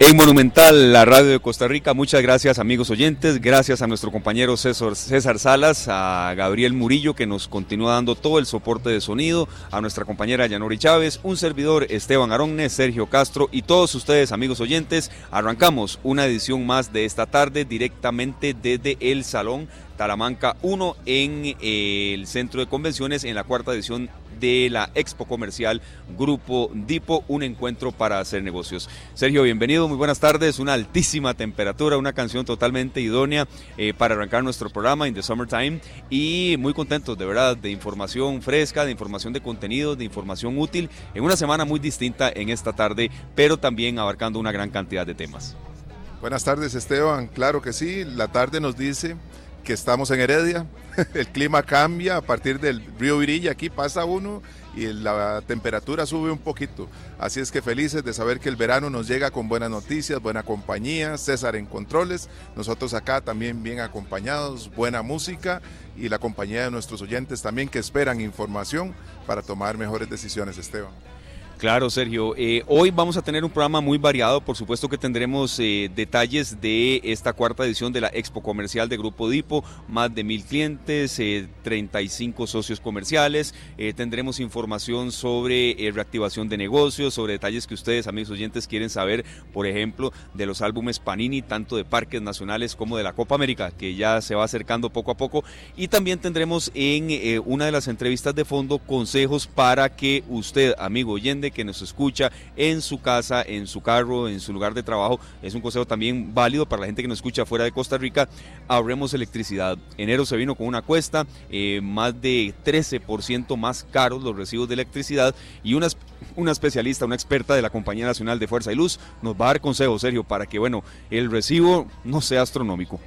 En Monumental, la radio de Costa Rica, muchas gracias amigos oyentes, gracias a nuestro compañero César, Salas, a Gabriel Murillo que nos continúa dando todo el soporte de sonido, a nuestra compañera Yanori Chávez, un servidor Esteban Aronne, Sergio Castro y todos ustedes amigos oyentes, arrancamos una edición más de esta tarde directamente desde el Salón Talamanca 1 en eh, el centro de convenciones en la cuarta edición de la Expo Comercial Grupo Dipo, un encuentro para hacer negocios. Sergio, bienvenido, muy buenas tardes, una altísima temperatura, una canción totalmente idónea eh, para arrancar nuestro programa In the Summertime y muy contentos de verdad de información fresca, de información de contenido, de información útil en una semana muy distinta en esta tarde, pero también abarcando una gran cantidad de temas. Buenas tardes Esteban, claro que sí, la tarde nos dice que estamos en Heredia. El clima cambia a partir del río Virilla, aquí pasa uno y la temperatura sube un poquito. Así es que felices de saber que el verano nos llega con buenas noticias, buena compañía, César en controles, nosotros acá también bien acompañados, buena música y la compañía de nuestros oyentes también que esperan información para tomar mejores decisiones, Esteban. Claro, Sergio. Eh, hoy vamos a tener un programa muy variado. Por supuesto que tendremos eh, detalles de esta cuarta edición de la Expo Comercial de Grupo Dipo. Más de mil clientes, 35 eh, socios comerciales. tendremos información sobre reactivación de negocios, sobre detalles que ustedes, amigos oyentes, quieren saber, por ejemplo, de los álbumes Panini, tanto de parques nacionales como de la Copa América, que ya se va acercando poco a poco. Y también tendremos en una de las entrevistas de fondo consejos para que usted, amigo oyente, que nos escucha en su casa, en su carro, en su lugar de trabajo. Es un consejo también válido para la gente que nos escucha fuera de Costa Rica. Ahorremos electricidad. Enero se vino con una cuesta, eh, más de 13% más caros los recibos de electricidad y una, una especialista, una experta de la Compañía Nacional de Fuerza y Luz nos va a dar consejos, Sergio, para que bueno, el recibo no sea astronómico.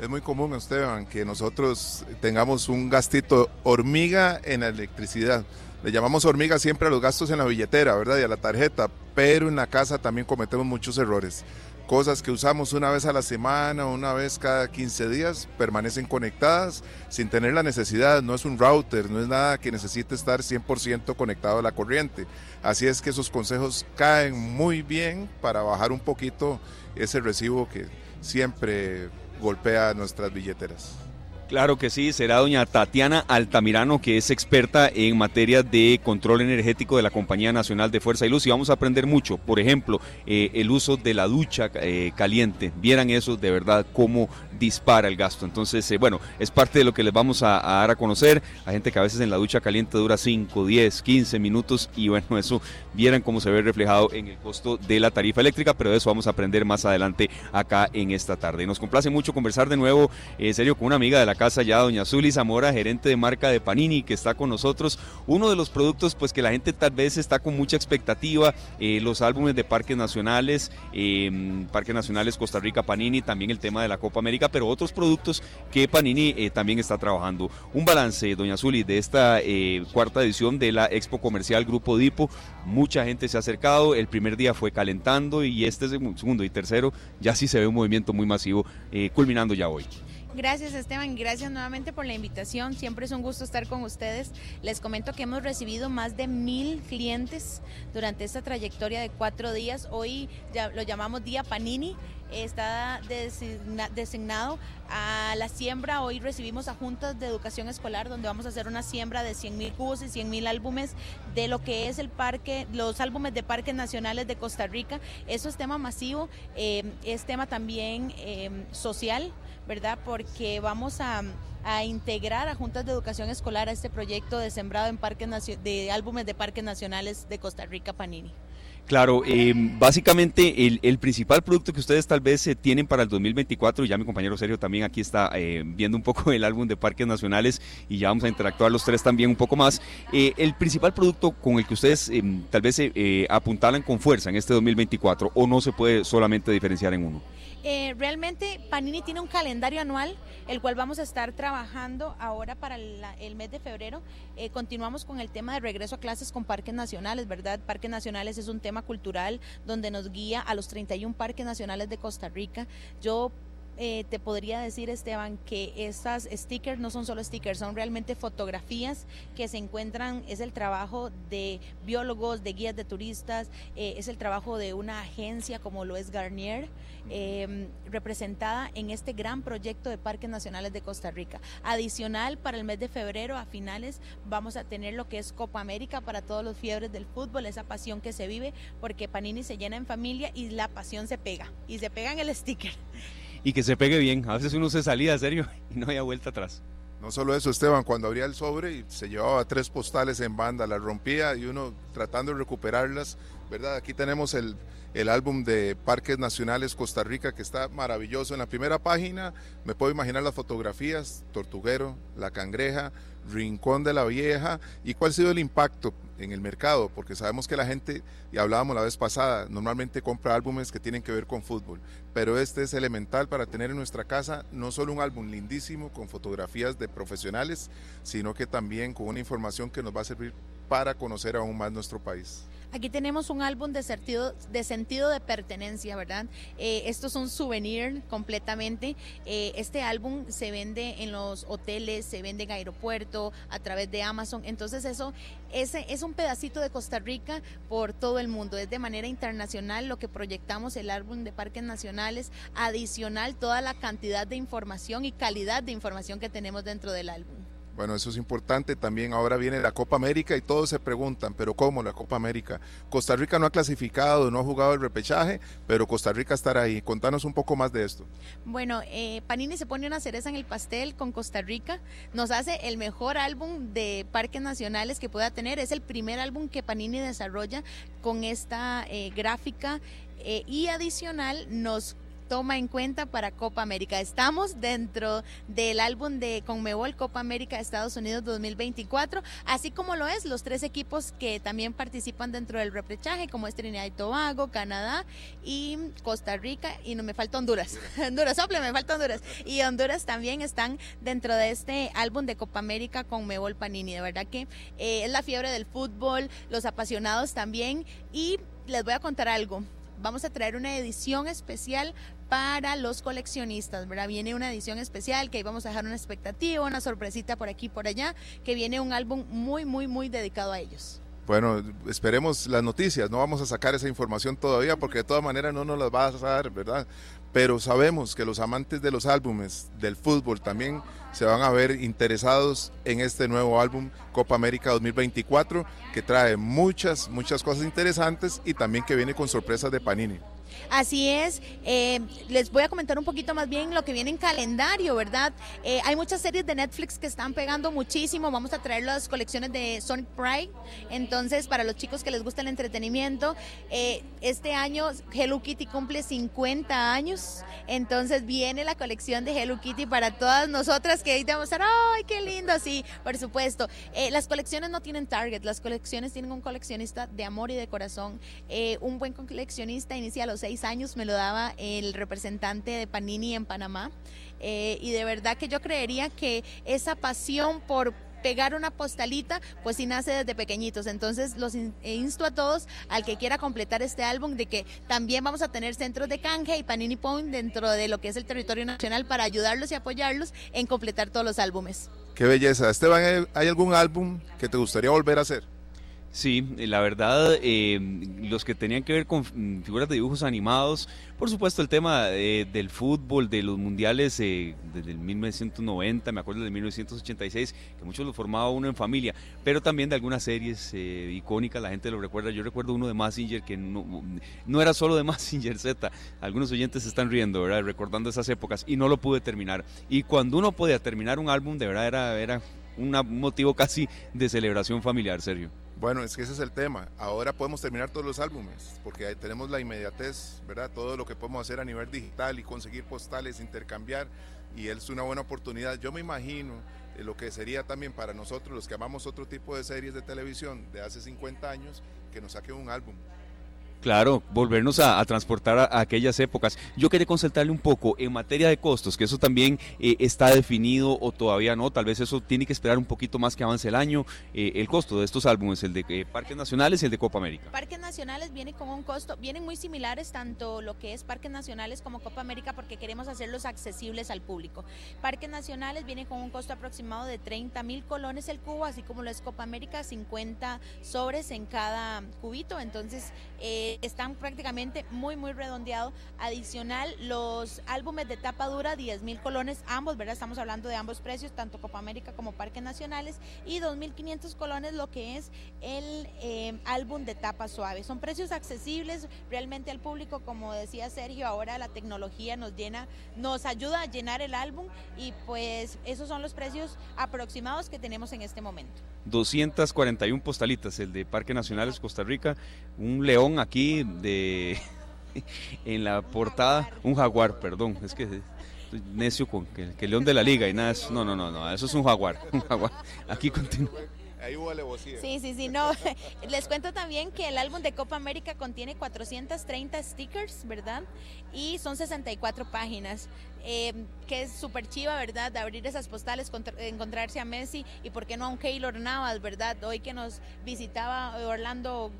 Es muy común, Esteban, que nosotros tengamos un gastito hormiga en la electricidad. Le llamamos hormiga siempre a los gastos en la billetera, ¿verdad? Y a la tarjeta, pero en la casa también cometemos muchos errores. Cosas que usamos una vez a la semana, una vez cada 15 días, permanecen conectadas sin tener la necesidad. No es un router, no es nada que necesite estar 100% conectado a la corriente. Así es que esos consejos caen muy bien para bajar un poquito ese recibo que siempre golpea nuestras billeteras. Claro que sí, será doña Tatiana Altamirano, que es experta en materia de control energético de la Compañía Nacional de Fuerza y Luz y vamos a aprender mucho. Por ejemplo, eh, el uso de la ducha eh, caliente. Vieran eso de verdad, cómo dispara el gasto. Entonces, eh, bueno, es parte de lo que les vamos a, dar a conocer. Hay gente que a veces en la ducha caliente dura 5, 10, 15 minutos y bueno, eso vieran cómo se ve reflejado en el costo de la tarifa eléctrica, pero eso vamos a aprender más adelante acá en esta tarde. Nos complace mucho conversar de nuevo, en serio, con una amiga de la casa ya, doña Zuli Zamora, gerente de marca de Panini, que está con nosotros. Uno de los productos pues que la gente tal vez está con mucha expectativa, eh, los álbumes de parques nacionales, Parques Nacionales Costa Rica, Panini, también el tema de la Copa América, pero otros productos que Panini eh, también está trabajando. Un balance, doña Zuli, de esta eh, cuarta edición de la Expo Comercial Grupo Dipo. Mucha gente se ha acercado, el primer día fue calentando y este segundo y tercero ya sí se ve un movimiento muy masivo, culminando ya hoy. Gracias Esteban, gracias nuevamente por la invitación. Siempre es un gusto estar con ustedes. Les comento que hemos recibido más de mil clientes durante esta trayectoria de cuatro días. Hoy lo llamamos Día Panini está designado a la siembra. Hoy recibimos a juntas de educación escolar donde vamos a hacer una siembra de 100 mil cubos y 100 mil álbumes de lo que es el parque, los álbumes de parques nacionales de Costa Rica. Eso es tema masivo, eh, es tema también eh, social, ¿verdad? Porque vamos a integrar a juntas de educación escolar a este proyecto de sembrado en parques de álbumes de parques nacionales de Costa Rica Panini. Claro, eh, básicamente el, principal producto que ustedes tal vez eh, tienen para el 2024, y ya mi compañero Sergio también aquí está eh, viendo un poco el álbum de parques nacionales y ya vamos a interactuar los tres también un poco más, el principal producto con el que ustedes tal vez apuntalan con fuerza en este 2024 o no se puede solamente diferenciar en uno. Eh, realmente Panini tiene un calendario anual, el cual vamos a estar trabajando ahora para el, mes de febrero. Eh, continuamos con el tema de regreso a clases con parques nacionales, ¿verdad? Parques nacionales es un tema cultural donde nos guía a los 31 parques nacionales de Costa Rica. Yo eh, te podría decir, Esteban, que estas stickers no son solo stickers, son realmente fotografías que se encuentran, es el trabajo de biólogos, de guías de turistas, eh, es el trabajo de una agencia como lo es Garnier, em, representada en este gran proyecto de Parques Nacionales de Costa Rica. Adicional, para el mes de febrero, a finales, vamos a tener lo que es Copa América para todos los fiebres del fútbol, esa pasión que se vive, porque Panini se llena en familia y la pasión se pega, y se pega en el sticker y que se pegue bien. A veces uno se salía, serio, y no había vuelta atrás. No solo eso, Esteban, cuando abría el sobre y se llevaba tres postales en banda, las rompía y uno tratando de recuperarlas, ¿verdad? Aquí tenemos el, el álbum de Parques Nacionales Costa Rica que está maravilloso. En la primera página me puedo imaginar las fotografías, Tortuguero, La Cangreja, Rincón de la Vieja y cuál ha sido el impacto en el mercado, porque sabemos que la gente, y hablábamos la vez pasada, normalmente compra álbumes que tienen que ver con fútbol, pero este es elemental para tener en nuestra casa no solo un álbum lindísimo con fotografías de profesionales, sino que también con una información que nos va a servir para conocer aún más nuestro país. Aquí tenemos un álbum de sentido de, sentido de pertenencia, ¿verdad? Eh, esto es un souvenir completamente. Eh, este álbum se vende en los hoteles, se vende en aeropuerto, a través de Amazon. Entonces eso ese es un pedacito de Costa Rica por todo el mundo. Es de manera internacional lo que proyectamos el álbum de parques nacionales, adicional toda la cantidad de información y calidad de información que tenemos dentro del álbum. Bueno, eso es importante. También ahora viene la Copa América y todos se preguntan, pero ¿cómo la Copa América? Costa Rica no ha clasificado, no ha jugado el repechaje, pero Costa Rica estará ahí. Contanos un poco más de esto. Bueno, eh, Panini se pone una cereza en el pastel con Costa Rica. Nos hace el mejor álbum de parques nacionales que pueda tener. Es el primer álbum que Panini desarrolla con esta eh, gráfica eh, y adicional nos toma en cuenta para Copa América. Estamos dentro del álbum de Conmebol Copa América de Estados Unidos 2024, así como lo es los tres equipos que también participan dentro del repechaje, como es Trinidad y Tobago, Canadá y Costa Rica, y no me falta Honduras. Honduras, sople, me falta Honduras. Y Honduras también están dentro de este álbum de Copa América Conmebol Panini. De verdad que eh, es la fiebre del fútbol, los apasionados también. Y les voy a contar algo vamos a traer una edición especial para los coleccionistas, ¿verdad? Viene una edición especial que ahí vamos a dejar una expectativa, una sorpresita por aquí y por allá, que viene un álbum muy, muy, muy dedicado a ellos. Bueno, esperemos las noticias, no vamos a sacar esa información todavía porque de todas maneras no nos las vas a dar, ¿verdad? Pero sabemos que los amantes de los álbumes del fútbol también se van a ver interesados en este nuevo álbum Copa América 2024 que trae muchas, muchas cosas interesantes y también que viene con sorpresas de Panini. Así es, eh, les voy a comentar un poquito más bien lo que viene en calendario, ¿verdad? Eh, hay muchas series de Netflix que están pegando muchísimo, vamos a traer las colecciones de Sonic Pride, entonces para los chicos que les gusta el entretenimiento, eh, este año Hello Kitty cumple 50 años, entonces viene la colección de Hello Kitty para todas nosotras que ahí te vamos a ¡ay, qué lindo! Sí, por supuesto. las colecciones no tienen target, las colecciones tienen un coleccionista de amor y de corazón, un buen coleccionista inicia los seis años me lo daba el representante de Panini en Panamá. Eh, y de verdad que yo creería que esa pasión por pegar una postalita, pues sí nace desde pequeñitos. Entonces los eh, insto a todos al que quiera completar este álbum de que también vamos a tener centros de canje y Panini Point dentro de lo que es el territorio nacional para ayudarlos y apoyarlos en completar todos los álbumes. Qué belleza. Esteban, ¿hay algún álbum que te gustaría volver a hacer? Sí, la verdad, eh, los que tenían que ver con figuras de dibujos animados, por supuesto el tema eh, del fútbol, de los mundiales eh, desde el 1990, me acuerdo de 1986, que muchos lo formaba uno en familia, pero también de algunas series icónicas, la gente lo recuerda, yo recuerdo uno de Massinger que no, no era solo de Massinger Z, algunos oyentes se están riendo. Recordando esas épocas y no lo pude terminar. Y cuando uno podía terminar un álbum, de verdad era, era un motivo casi de celebración familiar, serio. Bueno, es que ese es el tema. Ahora podemos terminar todos los álbumes, porque tenemos la inmediatez, ¿verdad? Todo lo que podemos hacer a nivel digital y conseguir postales, intercambiar, y es una buena oportunidad. Yo me imagino eh, lo que sería también para nosotros, los que amamos otro tipo de series de televisión de hace 50 años, que nos saquen un álbum. Claro, volvernos a, transportar a, aquellas épocas. Yo quería consultarle un poco en materia de costos, que eso también eh, está definido o todavía no, tal vez eso tiene que esperar un poquito más que avance el año. Eh, el costo de estos álbumes, el de eh, Parques Nacionales y el de Copa América. Parques Nacionales viene con un costo, vienen muy similares tanto lo que es Parques Nacionales como Copa América porque queremos hacerlos accesibles al público. Parques Nacionales viene con un costo aproximado de 30 mil colones el cubo, así como lo es Copa América, 50 sobres en cada cubito, entonces están prácticamente muy, muy redondeados. Adicional, los álbumes de tapa dura, 10 mil colones, ambos, ¿verdad? Estamos hablando de ambos precios, tanto Copa América como Parques Nacionales, y 2.500 colones lo que es el eh, álbum de tapa suave. Son precios accesibles realmente al público, como decía Sergio, ahora la tecnología nos llena, nos ayuda a llenar el álbum y pues esos son los precios aproximados que tenemos en este momento. 241 postalitas, el de Parque Nacionales Costa Rica, un león aquí de en la portada, un jaguar, perdón, es que estoy necio con que, el león de la liga y nada, no, no, no, no, eso es un jaguar, un jaguar. Aquí continúa. Ahí hubo Sí, sí, sí, no. Les cuento también que el álbum de Copa América contiene 430 stickers, ¿verdad? Y son 64 páginas. Eh, que es súper chiva, ¿verdad? De abrir esas postales, encontrarse a Messi y por qué no a un Keylor Navas, ¿verdad? Hoy que nos visitaba Orlando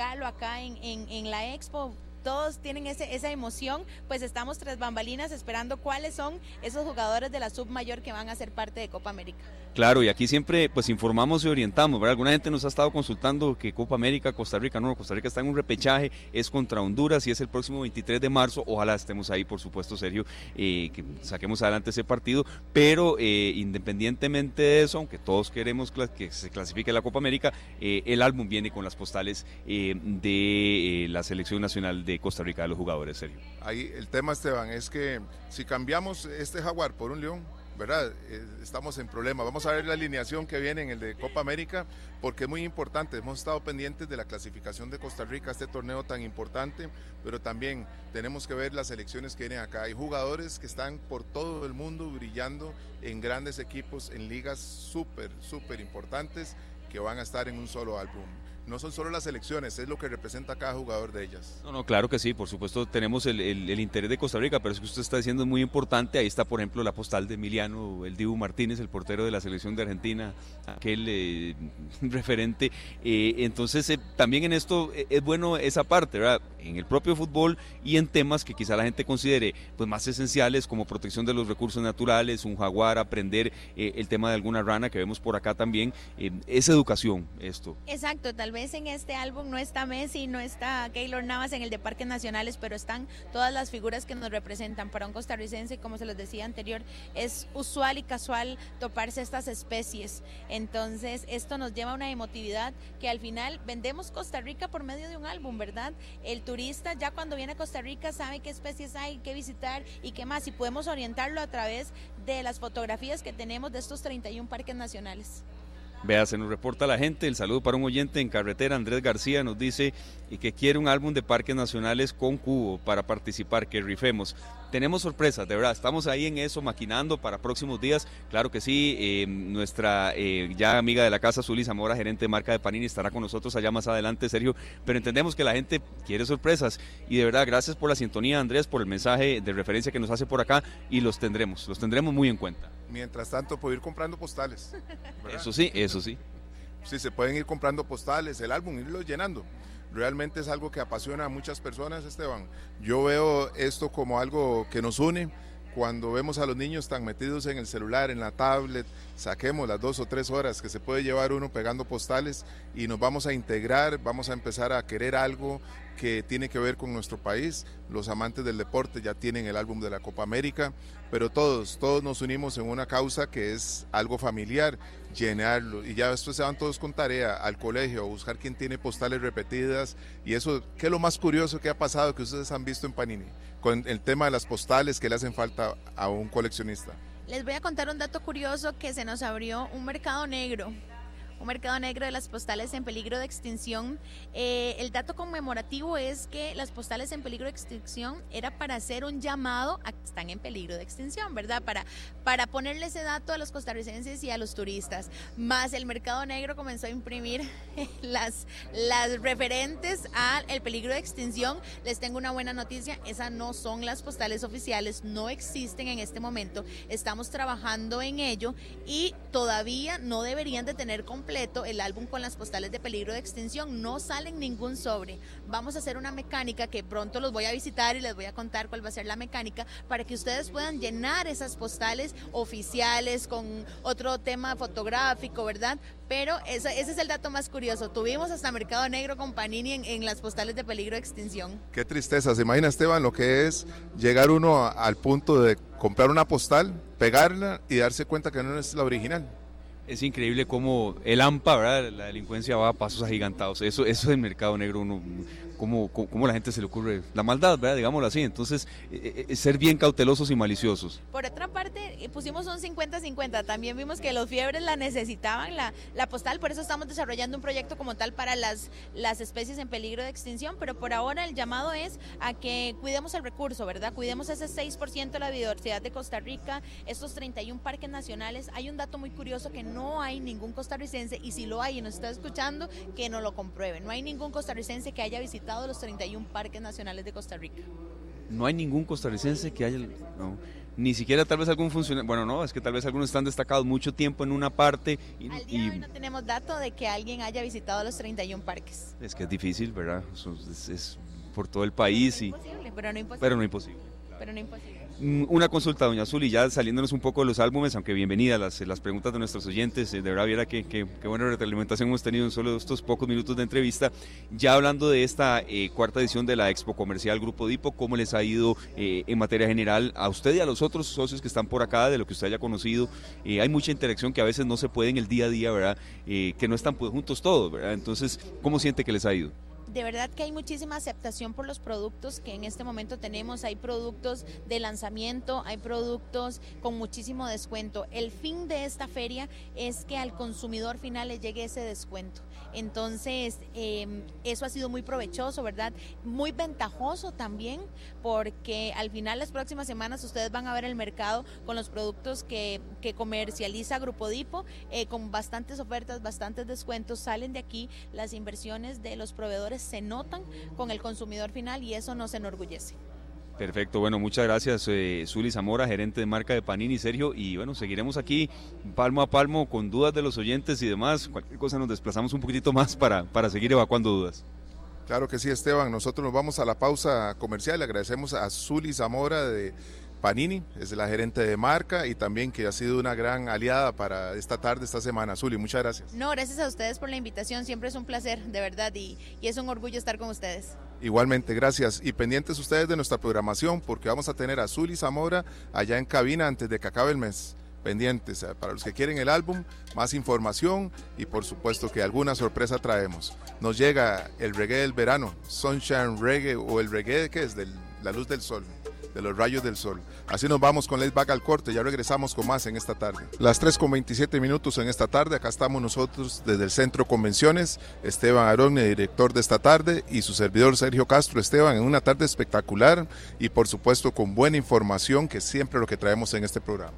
Acá en, en, en la expo, todos tienen ese, esa emoción, pues estamos tras bambalinas esperando cuáles son esos jugadores de la sub mayor que van a ser parte de Copa América. Claro, y aquí siempre pues informamos y orientamos, ¿verdad? Alguna gente nos ha estado consultando que Copa América, Costa Rica, no, Costa Rica está en un repechaje, es contra Honduras y es el próximo 23 de marzo, ojalá estemos ahí, por supuesto, Sergio, eh, que saquemos adelante ese partido, pero eh, independientemente de eso, aunque todos queremos que se clasifique la Copa América, eh, el álbum viene con las postales de la selección nacional de Costa Rica de los jugadores, Sergio. Ahí el tema, Esteban, es que si cambiamos este jaguar por un león, ¿verdad? Eh, estamos en problema. Vamos a ver la alineación que viene en el de Copa América, porque es muy importante. Hemos estado pendientes de la clasificación de Costa Rica a este torneo tan importante, pero también tenemos que ver las elecciones que vienen acá. Hay jugadores que están por todo el mundo brillando en grandes equipos, en ligas súper, súper importantes, que van a estar en un solo álbum no son solo las elecciones, es lo que representa cada jugador de ellas. No, no, claro que sí, por supuesto tenemos el, interés de Costa Rica, pero es que usted está diciendo es muy importante, ahí está por ejemplo la postal de Emiliano, el Dibu Martínez, el portero de la selección de Argentina, aquel eh, referente, eh, entonces eh, también en esto es bueno esa parte, ¿verdad? En el propio fútbol y en temas que quizá la gente considere pues más esenciales como protección de los recursos naturales, un jaguar, aprender el tema de alguna rana que vemos por acá también, es educación esto. Exacto, tal vez en este álbum no está Messi, no está Keylor Navas en el de Parques Nacionales, pero están todas las figuras que nos representan. Para un costarricense, como se les decía anterior, es usual y casual toparse estas especies. Entonces, esto nos lleva a una emotividad que al final vendemos Costa Rica por medio de un álbum, ¿verdad? El turista ya cuando viene a Costa Rica sabe qué especies hay, qué visitar y qué más, y podemos orientarlo a través de las fotografías que tenemos de estos 31 parques nacionales. Vea, se nos reporta la gente, el saludo para un oyente en carretera, Andrés García nos dice que quiere un álbum de parques nacionales con cubo para participar, que rifemos. Tenemos sorpresas, de verdad, estamos ahí en eso, maquinando para próximos días. Claro que sí, eh, nuestra eh, ya amiga de la casa, Zuli Zamora, gerente de marca de Panini, estará con nosotros allá más adelante, Sergio. Pero entendemos que la gente quiere sorpresas y de verdad, gracias por la sintonía, Andrés, por el mensaje de referencia que nos hace por acá y los tendremos, los tendremos muy en cuenta. Mientras tanto, puedo ir comprando postales. Eso sí, eso sí. Sí, se pueden ir comprando postales, el álbum, irlo llenando realmente es algo que apasiona a muchas personas, Esteban. Yo veo esto como algo que nos une. Cuando vemos a los niños tan metidos en el celular, en la tablet, saquemos las dos o tres horas que se puede llevar uno pegando postales y nos vamos a integrar, vamos a empezar a querer algo que tiene que ver con nuestro país. Los amantes del deporte ya tienen el álbum de la Copa América, pero todos, todos nos unimos en una causa que es algo familiar, llenarlo. Y ya después se van todos con tarea al colegio buscar quién tiene postales repetidas. Y eso, ¿qué es lo más curioso que ha pasado que ustedes han visto en Panini? Con el tema de las postales que le hacen falta a un coleccionista. Les voy a contar un dato curioso que se nos abrió un mercado negro un mercado negro de las postales en peligro de extinción. Eh, el dato conmemorativo es que las postales en peligro de extinción era para hacer un llamado a que están en peligro de extinción, ¿verdad? Para, para ponerle ese dato a los costarricenses y a los turistas. Más el mercado negro comenzó a imprimir las, las referentes al peligro de extinción. Les tengo una buena noticia, esas no son las postales oficiales, no existen en este momento. Estamos trabajando en ello y todavía no deberían de tener el álbum con las postales de peligro de extinción. No salen ningún sobre. Vamos a hacer una mecánica que pronto los voy a visitar y les voy a contar cuál va a ser la mecánica para que ustedes puedan llenar esas postales oficiales con otro tema fotográfico, ¿verdad? Pero ese, ese es el dato más curioso. Tuvimos hasta Mercado Negro con Panini en, en, las postales de peligro de extinción. Qué tristeza. ¿Se imagina, Esteban, lo que es llegar uno a, al punto de comprar una postal, pegarla y darse cuenta que no es la original? Es increíble cómo el AMPA, ¿verdad? la delincuencia va a pasos agigantados. Eso, eso del mercado negro uno cómo, cómo, la gente se le ocurre la maldad, ¿verdad? Digámoslo así. Entonces, eh, eh, ser bien cautelosos y maliciosos. Por otra parte, eh, pusimos un 50-50. También vimos que los fiebres la necesitaban, la, la postal. Por eso estamos desarrollando un proyecto como tal para las, las especies en peligro de extinción. Pero por ahora el llamado es a que cuidemos el recurso, ¿verdad? Cuidemos ese 6% de la biodiversidad de Costa Rica, estos 31 parques nacionales. Hay un dato muy curioso que no hay ningún costarricense, y si lo hay y nos está escuchando, que no lo compruebe. No hay ningún costarricense que haya visitado de los 31 parques nacionales de Costa Rica. No hay ningún costarricense que haya... No ni siquiera tal vez algún funcionario, bueno, no, es que tal vez algunos están destacados mucho tiempo en una parte. Y, Al día de hoy no tenemos dato de que alguien haya visitado los 31 parques. Es que es difícil, ¿verdad? Es, es por todo el país. Pero no imposible, pero no imposible. Pero no imposible. Pero no imposible. Mm, una consulta, doña Azul, y ya saliéndonos un poco de los álbumes, aunque bienvenida las, las preguntas de nuestros oyentes, eh, de verdad viera que, que, buena retroalimentación hemos tenido en solo estos pocos minutos de entrevista. Ya hablando de esta eh, cuarta edición de la Expo Comercial Grupo Dipo, ¿cómo les ha ido eh, en materia general a usted y a los otros socios que están por acá, de lo que usted haya conocido? hay mucha interacción que a veces no se puede en el día a día, ¿verdad? que no están pues, juntos todos, ¿verdad? Entonces, ¿cómo siente que les ha ido? De verdad que hay muchísima aceptación por los productos que en este momento tenemos. Hay productos de lanzamiento, hay productos con muchísimo descuento. El fin de esta feria es que al consumidor final le llegue ese descuento. Entonces, eh, eso ha sido muy provechoso, ¿verdad? Muy ventajoso también, porque al final las próximas semanas ustedes van a ver el mercado con los productos que, que comercializa Grupo Dipo, eh, con bastantes ofertas, bastantes descuentos. Salen de aquí las inversiones de los proveedores se notan con el consumidor final y eso nos enorgullece. Perfecto, bueno, muchas gracias, eh, Zuli Zamora, gerente de marca de Panini, Sergio, y bueno, seguiremos aquí palmo a palmo con dudas de los oyentes y demás. Cualquier cosa nos desplazamos un poquitito más para, para seguir evacuando dudas. Claro que sí, Esteban. Nosotros nos vamos a la pausa comercial. Agradecemos a Zuli Zamora de Panini, es la gerente de marca y también que ha sido una gran aliada para esta tarde, esta semana. Zuli, muchas gracias. No, gracias a ustedes por la invitación, siempre es un placer, de verdad, y, y es un orgullo estar con ustedes. Igualmente, gracias. Y pendientes ustedes de nuestra programación porque vamos a tener a Zuli Zamora allá en cabina antes de que acabe el mes pendientes eh, para los que quieren el álbum, más información y por supuesto que alguna sorpresa traemos. Nos llega el reggae del verano, Sunshine Reggae o el reggae que es de la luz del sol de los rayos del sol. Así nos vamos con Let's Back al corte, ya regresamos con más en esta tarde. Las 3 con 27 minutos en esta tarde, acá estamos nosotros desde el Centro Convenciones, Esteban Aronne, director de esta tarde, y su servidor Sergio Castro. Esteban, en una tarde espectacular y por supuesto con buena información, que es siempre lo que traemos en este programa.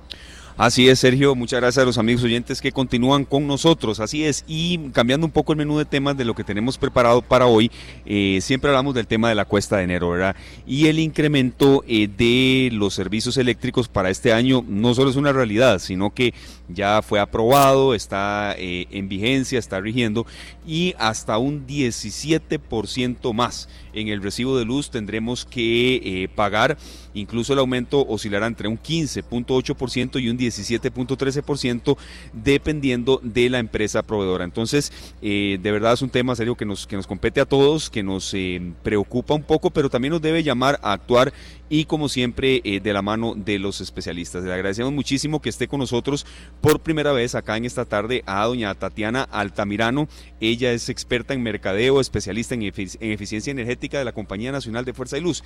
Así es, Sergio. Muchas gracias a los amigos oyentes que continúan con nosotros. Así es. Y cambiando un poco el menú de temas de lo que tenemos preparado para hoy, eh, siempre hablamos del tema de la cuesta de enero, ¿verdad? Y el incremento eh, de los servicios eléctricos para este año no solo es una realidad, sino que ya fue aprobado, está eh, en vigencia, está rigiendo y hasta un 17% más en el recibo de luz tendremos que pagar Incluso el aumento oscilará entre un 15.8% y un 17.13% dependiendo de la empresa proveedora. Entonces, eh, de verdad es un tema serio que nos, que nos compete a todos, que nos eh, preocupa un poco, pero también nos debe llamar a actuar y como siempre eh, de la mano de los especialistas. Le agradecemos muchísimo que esté con nosotros por primera vez acá en esta tarde a doña Tatiana Altamirano. Ella es experta en mercadeo, especialista en eficiencia energética de la Compañía Nacional de Fuerza y Luz.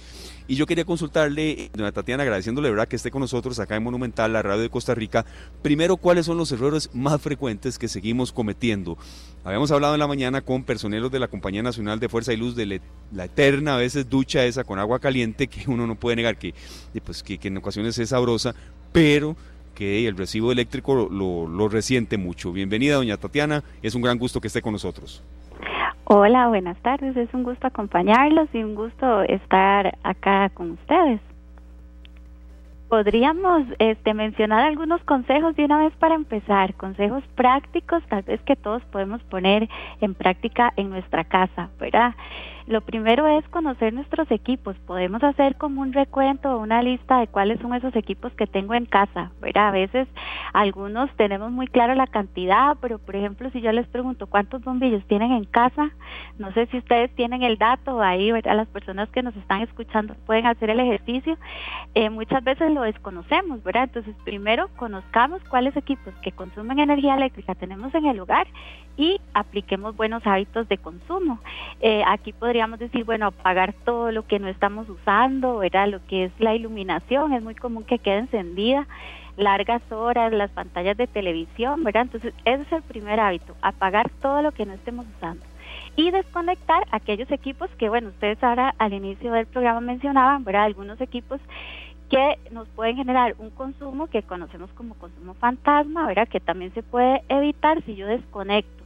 Y yo quería consultarle, doña Tatiana, agradeciéndole verdad que esté con nosotros acá en Monumental, la radio de Costa Rica. Primero, ¿cuáles son los errores más frecuentes que seguimos cometiendo? Habíamos hablado en la mañana con personeros de la Compañía Nacional de Fuerza y Luz de la eterna a veces ducha esa con agua caliente que uno no puede negar que, pues, que, en ocasiones es sabrosa, pero que el recibo eléctrico lo, lo resiente mucho. Bienvenida, doña Tatiana, es un gran gusto que esté con nosotros. Hola, buenas tardes. Es un gusto acompañarlos y un gusto estar acá con ustedes. Podríamos este, mencionar algunos consejos de una vez para empezar, consejos prácticos tal vez que todos podemos poner en práctica en nuestra casa, ¿verdad? Lo primero es conocer nuestros equipos. Podemos hacer como un recuento o una lista de cuáles son esos equipos que tengo en casa. ¿verdad? A veces algunos tenemos muy claro la cantidad, pero por ejemplo si yo les pregunto cuántos bombillos tienen en casa, no sé si ustedes tienen el dato ahí, ¿verdad? las personas que nos están escuchando pueden hacer el ejercicio. Eh, muchas veces lo desconocemos, ¿verdad? Entonces primero conozcamos cuáles equipos que consumen energía eléctrica tenemos en el lugar y apliquemos buenos hábitos de consumo. Eh, aquí podríamos decir, bueno, apagar todo lo que no estamos usando, ¿verdad? Lo que es la iluminación, es muy común que quede encendida largas horas, las pantallas de televisión, ¿verdad? Entonces, ese es el primer hábito, apagar todo lo que no estemos usando. Y desconectar aquellos equipos que, bueno, ustedes ahora al inicio del programa mencionaban, ¿verdad? Algunos equipos que nos pueden generar un consumo que conocemos como consumo fantasma, ¿verdad? Que también se puede evitar si yo desconecto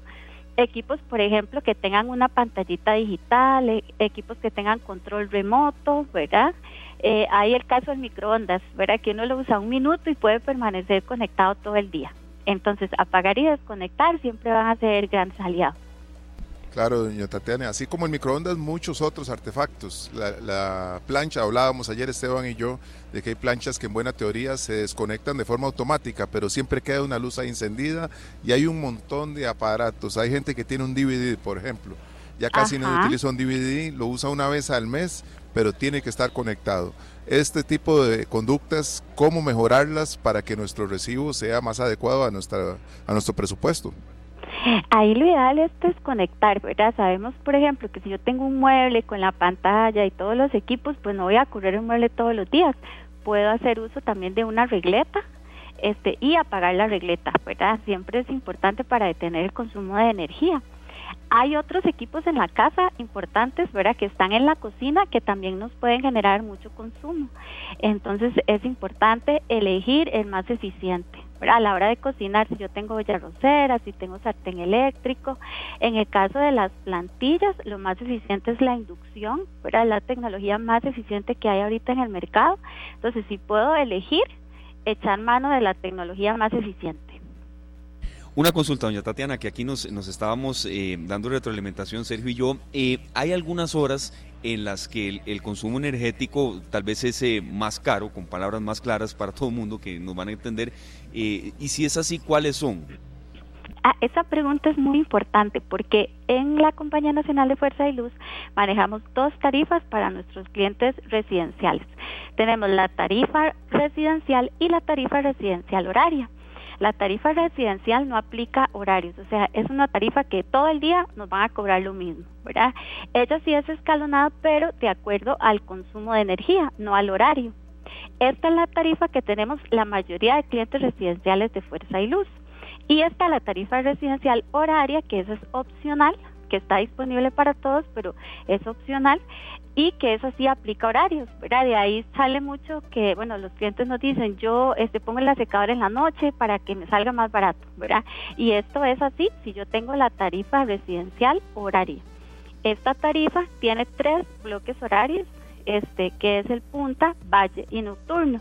equipos, por ejemplo, que tengan una pantallita digital, e, equipos que tengan control remoto, ¿verdad? Eh, hay el caso del microondas, ¿verdad? Que uno lo usa un minuto y puede permanecer conectado todo el día. Entonces, apagar y desconectar siempre van a ser grandes aliados. Claro, doña Tatiana, así como el microondas, muchos otros artefactos. La, plancha, hablábamos ayer Esteban y yo de que hay planchas que en buena teoría se desconectan de forma automática, pero siempre queda una luz ahí encendida y hay un montón de aparatos. Hay gente que tiene un DVD, por ejemplo. Ya casi no utiliza un DVD, lo usa una vez al mes, pero tiene que estar conectado. Este tipo de conductas, ¿cómo mejorarlas para que nuestro recibo sea más adecuado a, nuestra, a nuestro presupuesto? Ahí lo ideal es desconectar, ¿verdad? Sabemos, por ejemplo, que si yo tengo un mueble con la pantalla y todos los equipos, pues no voy a correr el mueble todos los días. Puedo hacer uso también de una regleta este, y apagar la regleta, ¿verdad? Siempre es importante para detener el consumo de energía. Hay otros equipos en la casa importantes, ¿verdad? Que están en la cocina que también nos pueden generar mucho consumo. Entonces es importante elegir el más eficiente. A la hora de cocinar, si yo tengo olla rosera, si tengo sartén eléctrico, en el caso de las plantillas, lo más eficiente es la inducción, ¿verdad? La tecnología más eficiente que hay ahorita en el mercado. Entonces, si puedo elegir, echar mano de la tecnología más eficiente. Una consulta, doña Tatiana, que aquí nos, nos estábamos eh, dando retroalimentación, Sergio y yo. Eh, hay algunas horas en las que el, consumo energético tal vez es eh, más caro, con palabras más claras para todo el mundo que nos van a entender. y si es así, ¿cuáles son? Ah, esa pregunta es muy importante porque en la Compañía Nacional de Fuerza y Luz manejamos dos tarifas para nuestros clientes residenciales. Tenemos la tarifa residencial y la tarifa residencial horaria. La tarifa residencial no aplica horarios, o sea, es una tarifa que todo el día nos van a cobrar lo mismo, ¿verdad? Ella sí es escalonada, pero de acuerdo al consumo de energía, no al horario. Esta es la tarifa que tenemos la mayoría de clientes residenciales de Fuerza y Luz. Y esta es la tarifa residencial horaria, que eso es opcional, que está disponible para todos, pero es opcional y que eso sí aplica horarios, ¿verdad? De ahí sale mucho que, bueno, los clientes nos dicen, yo este, pongo el secador en la noche para que me salga más barato, ¿verdad? Y esto es así si yo tengo la tarifa residencial horaria. Esta tarifa tiene tres bloques horarios, este, que es el punta, valle y nocturno.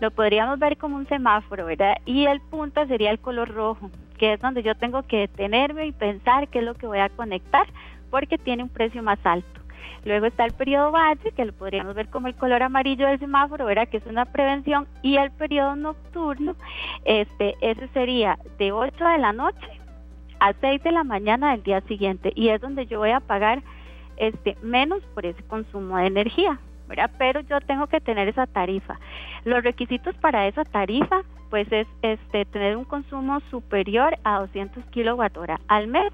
Lo podríamos ver como un semáforo, ¿verdad? Y el punta sería el color rojo, que es donde yo tengo que detenerme y pensar qué es lo que voy a conectar, porque tiene un precio más alto. Luego está el periodo valle, que lo podríamos ver como el color amarillo del semáforo, ¿verdad? que es una prevención, y el periodo nocturno, este, ese sería de 8 de la noche a 6 de la mañana del día siguiente, y es donde yo voy a pagar este, menos por ese consumo de energía. Pero yo tengo que tener esa tarifa. Los requisitos para esa tarifa, pues es este, tener un consumo superior a 200 kilowatt al mes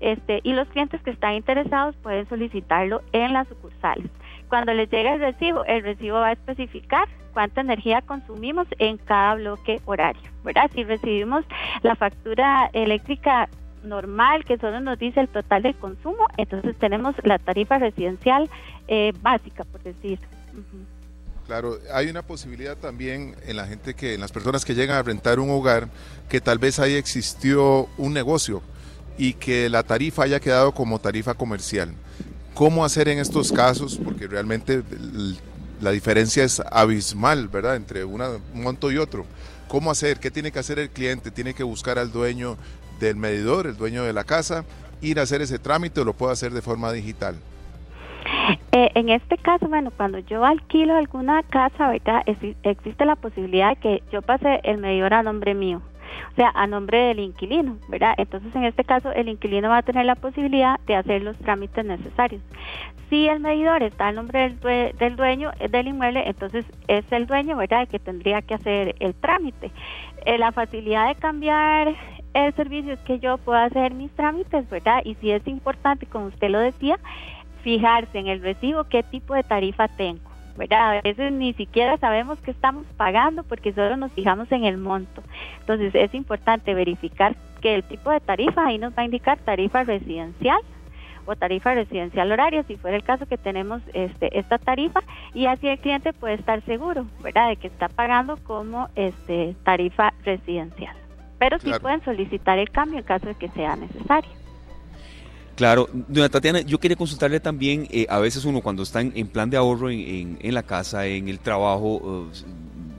este, y los clientes que están interesados pueden solicitarlo en las sucursales. cuando les llega el recibo, el recibo va a especificar cuánta energía consumimos en cada bloque horario. Si recibimos la factura eléctrica normal que solo nos dice el total del consumo, entonces tenemos la tarifa residencial eh, básica, por decir. Claro, hay una posibilidad también en la gente que, en las personas que llegan a rentar un hogar, que tal vez ahí existió un negocio y que la tarifa haya quedado como tarifa comercial. ¿Cómo hacer en estos casos? Porque realmente la diferencia es abismal, ¿verdad? Entre un monto y otro. ¿Cómo hacer? ¿Qué tiene que hacer el cliente? ¿Tiene que buscar al dueño del medidor, el dueño de la casa, ir a hacer ese trámite o lo puede hacer de forma digital? Eh, en este caso, bueno, cuando yo alquilo alguna casa, ¿verdad? existe la posibilidad de que yo pase el medidor a nombre mío, o sea, a nombre del inquilino, ¿verdad? Entonces, en este caso, el inquilino va a tener la posibilidad de hacer los trámites necesarios. Si el medidor está a nombre del, dueño del inmueble, entonces es el dueño, ¿verdad?, que tendría que hacer el trámite. Eh, la facilidad de cambiar el servicio es que yo pueda hacer mis trámites, ¿verdad? Y si es importante, como usted lo decía, fijarse en el recibo qué tipo de tarifa tengo. ¿verdad? A veces ni siquiera sabemos qué estamos pagando porque solo nos fijamos en el monto. Entonces es importante verificar que el tipo de tarifa ahí nos va a indicar tarifa residencial o tarifa residencial horaria, si fuera el caso que tenemos este, esta tarifa, y así el cliente puede estar seguro, ¿verdad?, de que está pagando como este, tarifa residencial. Pero sí pueden solicitar el cambio en caso de que sea necesario. Claro, doña Tatiana, yo quería consultarle también, eh, a veces uno cuando está en, plan de ahorro en, la casa, en el trabajo, eh,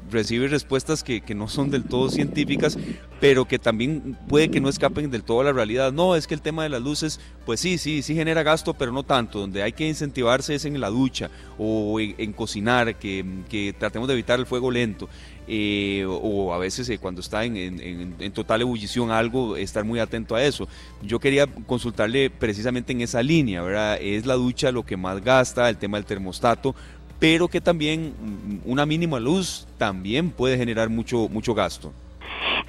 recibe respuestas que, no son del todo científicas, pero que también puede que no escapen del todo a la realidad. No, es que el tema de las luces, pues sí, sí, sí genera gasto, pero no tanto. Donde hay que incentivarse es en la ducha o en, cocinar, que, que, tratemos de evitar el fuego lento. Eh, o a veces eh, cuando está en, total ebullición algo, estar muy atento a eso. Yo quería consultarle precisamente en esa línea, ¿verdad? Es la ducha lo que más gasta, el tema del termostato, pero que también mm, una mínima luz también puede generar mucho, mucho gasto.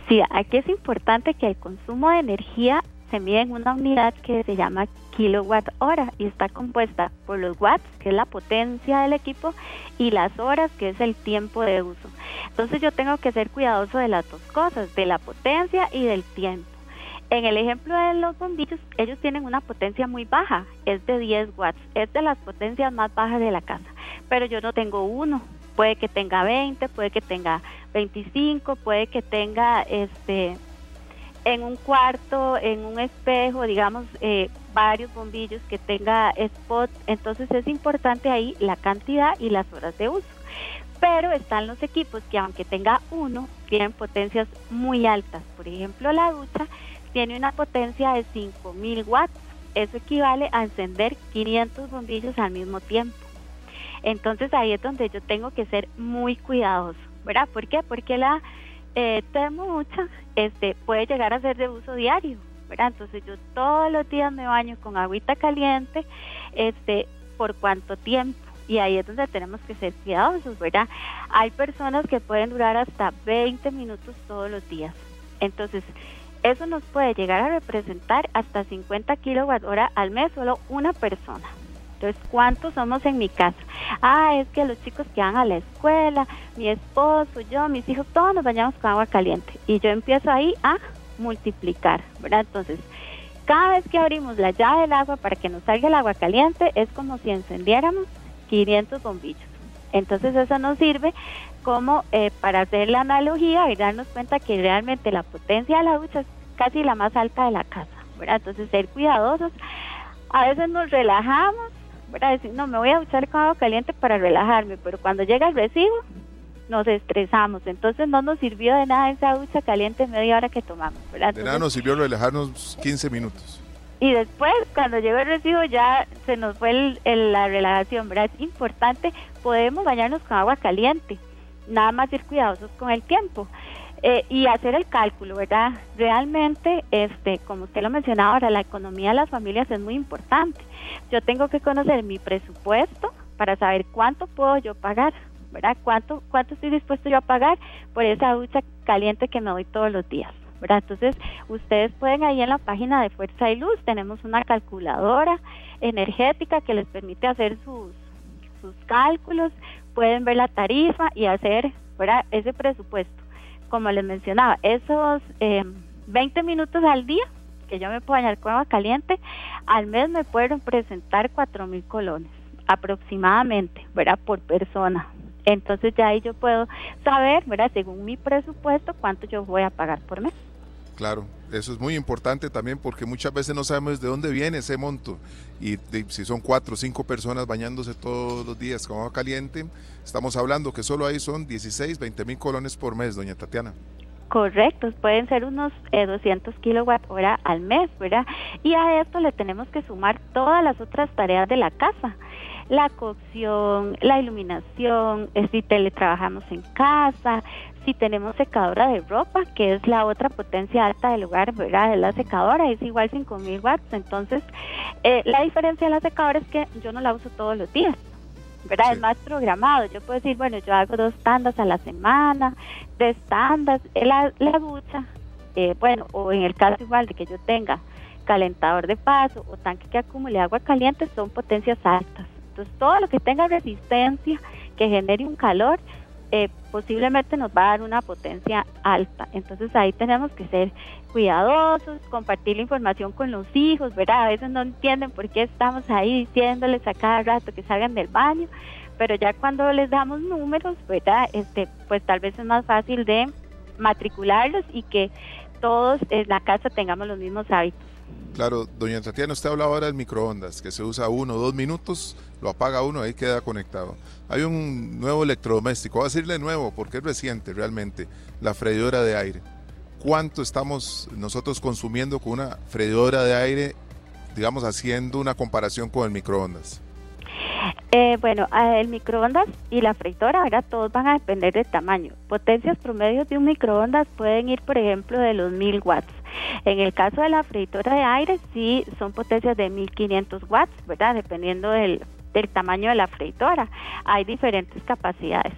Sí, aquí es importante que el consumo de energía se mide en una unidad que se llama kilowatt hora y está compuesta por los watts, que es la potencia del equipo, y las horas, que es el tiempo de uso. Entonces yo tengo que ser cuidadoso de las dos cosas, de la potencia y del tiempo. En el ejemplo de los bombillos, ellos tienen una potencia muy baja, es de 10 watts, es de las potencias más bajas de la casa, pero yo no tengo uno, puede que tenga 20, puede que tenga 25, puede que tenga este en un cuarto, en un espejo, digamos, eh, varios bombillos que tenga spot, entonces es importante ahí la cantidad y las horas de uso. Pero están los equipos que aunque tenga uno, tienen potencias muy altas. Por ejemplo, la ducha tiene una potencia de 5000 watts. Eso equivale a encender 500 bombillos al mismo tiempo. Entonces ahí es donde yo tengo que ser muy cuidadoso, ¿verdad? ¿Por qué? Porque la eh, termoducha este, puede llegar a ser de uso diario, ¿verdad? Entonces yo todos los días me baño con agüita caliente, este, ¿por cuánto tiempo? Y ahí es donde tenemos que ser cuidadosos, ¿verdad? Hay personas que pueden durar hasta 20 minutos todos los días. Entonces, eso nos puede llegar a representar hasta 50 kilowatt hora al mes solo una persona. Entonces, ¿cuántos somos en mi casa? Ah, es que los chicos que van a la escuela, mi esposo, yo, mis hijos, todos nos bañamos con agua caliente. Y yo empiezo ahí a multiplicar, ¿verdad? Entonces, cada vez que abrimos la llave del agua para que nos salga el agua caliente, es como si encendiéramos 500 bombillos. Entonces, eso nos sirve como eh, para hacer la analogía y darnos cuenta que realmente la potencia de la ducha es casi la más alta de la casa, ¿verdad? Entonces, ser cuidadosos. A veces nos relajamos ¿verdad? Decir, no, me voy a duchar con agua caliente para relajarme, pero cuando llega el recibo, nos estresamos. Entonces no nos sirvió de nada esa ducha caliente media hora que tomamos. ¿verdad? de nada nos sirvió relajarnos 15 minutos. Y después, cuando llegó el recibo, ya se nos fue la relajación, ¿verdad? Es importante, podemos bañarnos con agua caliente, nada más ir cuidadosos con el tiempo. Eh, y hacer el cálculo, ¿verdad? Realmente, este, como usted lo mencionaba ahora, la economía de las familias es muy importante. Yo tengo que conocer mi presupuesto para saber cuánto puedo yo pagar, ¿verdad? ¿Cuánto, cuánto estoy dispuesto yo a pagar por esa ducha caliente que me doy todos los días? ¿verdad? Entonces, ustedes pueden ahí en la página de Fuerza y Luz, tenemos una calculadora energética que les permite hacer sus sus cálculos, pueden ver la tarifa y hacer ese presupuesto. Como les mencionaba, esos 20 eh, minutos al día que yo me puedo bañar con agua caliente, al mes me pueden presentar 4 mil colones aproximadamente, ¿verdad? Por persona. Entonces ya ahí yo puedo saber, ¿verdad? Según mi presupuesto, cuánto yo voy a pagar por mes. Claro, eso es muy importante también porque muchas veces no sabemos de dónde viene ese monto. Y si son cuatro o cinco personas bañándose todos los días con agua caliente, estamos hablando que solo ahí son 16, 20 mil colones por mes, doña Tatiana. Correcto, pueden ser unos 200 eh, kilowatt hora al mes, ¿verdad? Y a esto le tenemos que sumar todas las otras tareas de la casa la cocción, la iluminación, si teletrabajamos en casa, si tenemos secadora de ropa, que es la otra potencia alta del lugar, ¿verdad? Es la secadora, es igual 5000 watts. Entonces, eh, la diferencia de la secadora es que yo no la uso todos los días. ¿verdad? Es más programado. Yo puedo decir, bueno, yo hago dos tandas a la semana, tres tandas, la, la ducha, eh, bueno, o en el caso igual de que yo tenga calentador de paso o tanque que acumule agua caliente, son potencias altas. Entonces, todo lo que tenga resistencia, que genere un calor, eh, posiblemente nos va a dar una potencia alta. Entonces ahí tenemos que ser cuidadosos, compartir la información con los hijos, ¿verdad? A veces no entienden por qué estamos ahí diciéndoles a cada rato que salgan del baño, pero ya cuando les damos números, ¿verdad? Este, pues tal vez es más fácil de matricularlos y que todos en la casa tengamos los mismos hábitos. Claro, doña Tatiana, usted hablaba ahora del microondas, que se usa uno o dos minutos, lo apaga uno, ahí queda conectado. Hay un nuevo electrodoméstico, voy a decirle nuevo porque es reciente realmente, la freidora de aire. ¿Cuánto estamos nosotros consumiendo con una freidora de aire, digamos, haciendo una comparación con el microondas? Eh, bueno, el microondas y la freidora, ahora todos van a depender del tamaño. Potencias promedios de un microondas pueden ir, por ejemplo, de los 1000 watts en el caso de la freidora de aire, sí son potencias de 1500 watts, ¿verdad? Dependiendo del, del tamaño de la freidora. Hay diferentes capacidades.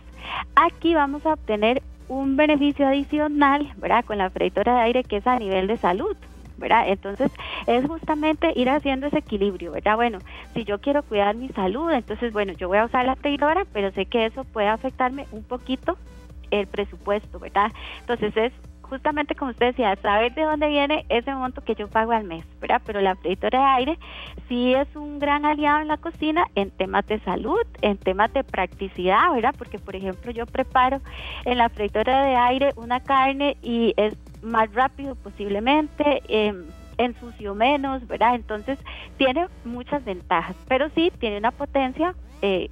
Aquí vamos a obtener un beneficio adicional, ¿verdad? Con la freidora de aire que es a nivel de salud. ¿verdad? Entonces es justamente ir haciendo ese equilibrio, ¿verdad? Bueno, si yo quiero cuidar mi salud, entonces bueno, yo voy a usar la freidora, pero sé que eso puede afectarme un poquito el presupuesto, ¿verdad? Entonces es justamente como usted decía, saber de dónde viene ese monto que yo pago al mes, ¿verdad? Pero la freidora de aire sí es un gran aliado en la cocina en temas de salud, en temas de practicidad, ¿verdad? Porque, por ejemplo, yo preparo en la freidora de aire una carne y es más rápido posiblemente. Eh, ensucio menos, ¿verdad? Entonces tiene muchas ventajas, pero sí tiene una potencia eh,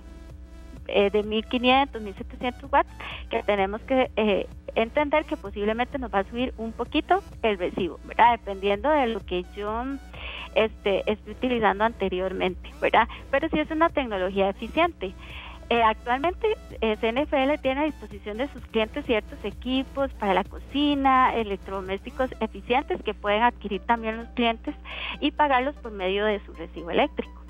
eh, de 1500, 1700 watts que tenemos que eh, entender que posiblemente nos va a subir un poquito el recibo, ¿verdad? Dependiendo de lo que yo estoy utilizando anteriormente, ¿verdad? Pero sí es una tecnología eficiente. Eh, actualmente eh, CNFL tiene a disposición de sus clientes ciertos equipos para la cocina, electrodomésticos eficientes que pueden adquirir también los clientes y pagarlos por medio de su recibo eléctrico.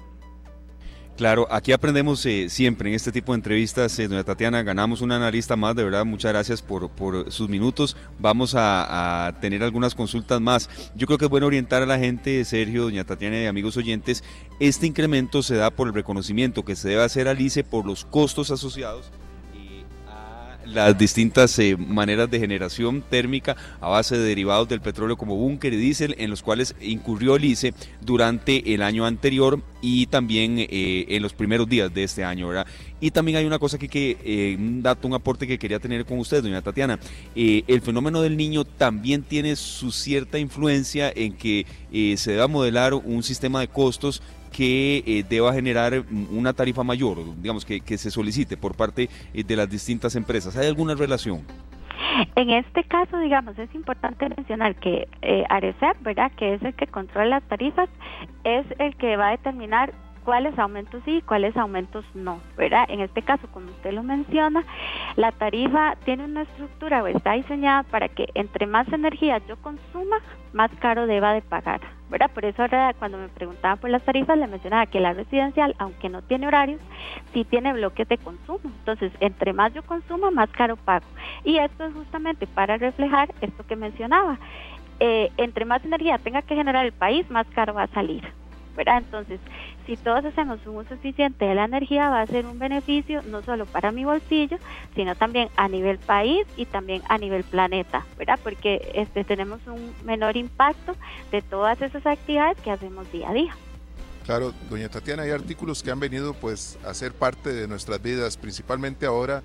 Claro, aquí aprendemos eh, siempre en este tipo de entrevistas, eh, doña Tatiana, ganamos una analista más, de verdad, muchas gracias por, sus minutos. Vamos a, tener algunas consultas más. Yo creo que es bueno orientar a la gente, Sergio, doña Tatiana y amigos oyentes, este incremento se da por el reconocimiento que se debe hacer al ICE por los costos asociados las distintas eh, maneras de generación térmica a base de derivados del petróleo como búnker y diésel en los cuales incurrió el ICE durante el año anterior y también eh, en los primeros días de este año, ¿verdad? Y también hay una cosa que, que eh, un dato, un aporte que quería tener con usted, doña Tatiana. el fenómeno del niño también tiene su cierta influencia en que se deba modelar un sistema de costos que eh, deba generar una tarifa mayor, digamos, que, que se solicite por parte eh, de las distintas empresas. ¿Hay alguna relación? En este caso, digamos, es importante mencionar que eh, Arecep, ¿verdad?, que es el que controla las tarifas, es el que va a determinar cuáles aumentos sí y cuáles aumentos no, ¿verdad? En este caso, como usted lo menciona, la tarifa tiene una estructura o está diseñada para que entre más energía yo consuma, más caro deba de pagar, ¿verdad? Por eso ahora cuando me preguntaban por las tarifas le mencionaba que la residencial, aunque no tiene horarios, sí tiene bloques de consumo. Entonces, entre más yo consumo, más caro pago. Y esto es justamente para reflejar esto que mencionaba. Eh, entre más energía tenga que generar el país, más caro va a salir. ¿verdad? Entonces, si todos hacemos un uso eficiente de la energía, va a ser un beneficio no solo para mi bolsillo, sino también a nivel país y también a nivel planeta, ¿verdad? Porque este, tenemos un menor impacto de todas esas actividades que hacemos día a día. Claro, doña Tatiana, hay artículos que han venido pues a ser parte de nuestras vidas, principalmente ahora,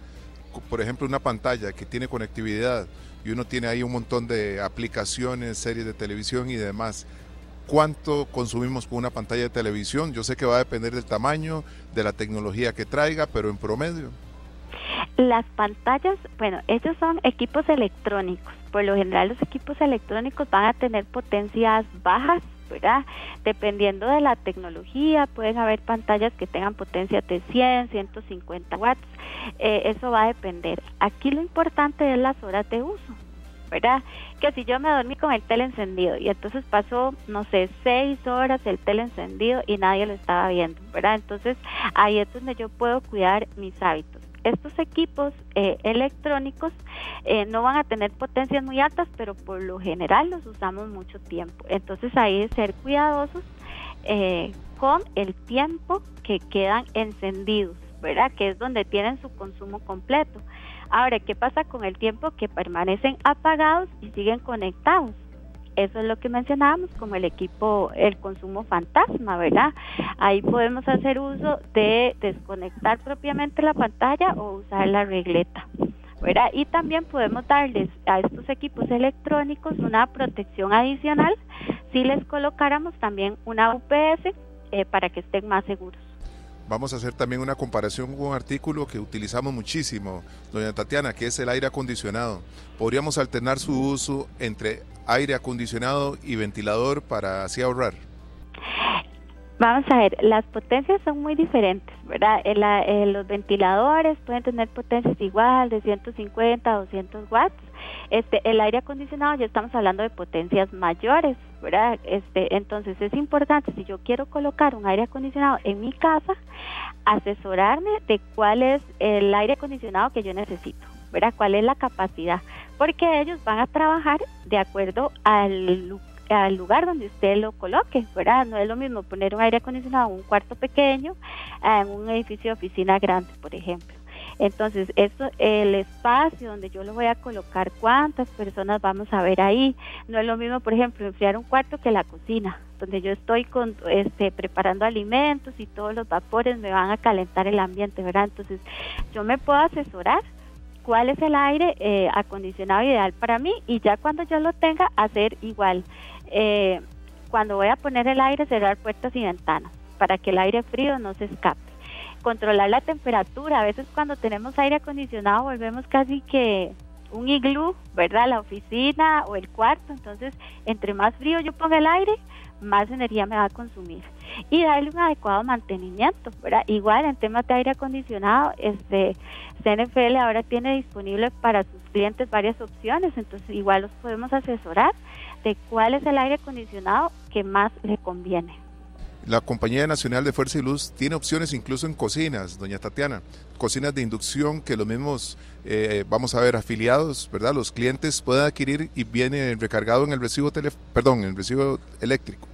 por ejemplo, una pantalla que tiene conectividad y uno tiene ahí un montón de aplicaciones, series de televisión y demás. ¿Cuánto consumimos por una pantalla de televisión? Yo sé que va a depender del tamaño, de la tecnología que traiga, pero en promedio. Las pantallas, bueno, ellos son equipos electrónicos. Por lo general los equipos electrónicos van a tener potencias bajas Dependiendo de la tecnología, pueden haber pantallas que tengan potencia de 100, 150 watts, eh, eso va a depender. Aquí lo importante es las horas de uso. ¿Verdad? Que si yo me dormí con el tele encendido y entonces pasó, no sé, seis horas el tele encendido y nadie lo estaba viendo, ¿verdad? Entonces ahí es donde yo puedo cuidar mis hábitos estos equipos eh, electrónicos eh, no van a tener potencias muy altas, pero por lo general los usamos mucho tiempo. Entonces hay de ser cuidadosos eh, con el tiempo que quedan encendidos, ¿verdad? Que es donde tienen su consumo completo. Ahora, ¿qué pasa con el tiempo que permanecen apagados y siguen conectados? Eso es lo que mencionábamos como el equipo, el consumo fantasma, ¿verdad? Ahí podemos hacer uso de desconectar propiamente la pantalla o usar la regleta. ¿verdad? Y también podemos darles a estos equipos electrónicos una protección adicional si les colocáramos también una UPS eh, para que estén más seguros. Vamos a hacer también una comparación con un artículo que utilizamos muchísimo, doña Tatiana, que es el aire acondicionado. Podríamos alternar su uso entre aire acondicionado y ventilador para así ahorrar? Vamos a ver, las potencias son muy diferentes, ¿verdad? los ventiladores pueden tener potencias igual de 150 a 200 watts. Este, el aire acondicionado ya estamos hablando de potencias mayores, ¿verdad? Este, entonces es importante si yo quiero colocar un aire acondicionado en mi casa, asesorarme de cuál es el aire acondicionado que yo necesito, ¿verdad? ¿Cuál es la capacidad? porque ellos van a trabajar de acuerdo al, lugar donde usted lo coloque, ¿verdad? No es lo mismo poner un aire acondicionado en un cuarto pequeño, en un edificio de oficina grande, por ejemplo. Entonces, eso, el espacio donde yo lo voy a colocar, cuántas personas vamos a ver ahí. No es lo mismo, por ejemplo, enfriar un cuarto que la cocina, donde yo estoy con, este, preparando alimentos y todos los vapores me van a calentar el ambiente, ¿verdad? Entonces, yo me puedo asesorar cuál es el aire eh, acondicionado ideal para mí y ya cuando yo lo tenga hacer igual. Eh, cuando voy a poner el aire cerrar puertas y ventanas para que el aire frío no se escape. Controlar la temperatura, a veces cuando tenemos aire acondicionado volvemos casi que un iglú, ¿verdad? La oficina o el cuarto, entonces entre más frío yo ponga el aire, más energía me va a consumir y darle un adecuado mantenimiento, ¿verdad? Igual en temas de aire acondicionado, este CNFL ahora tiene disponible para sus clientes varias opciones, entonces igual los podemos asesorar de cuál es el aire acondicionado que más le conviene. La Compañía Nacional de Fuerza y Luz tiene opciones incluso en cocinas, doña Tatiana, cocinas de inducción que los mismos, eh, vamos a ver, afiliados, ¿verdad? Los clientes pueden adquirir y viene recargado en el recibo, tele, perdón, en el recibo eléctrico.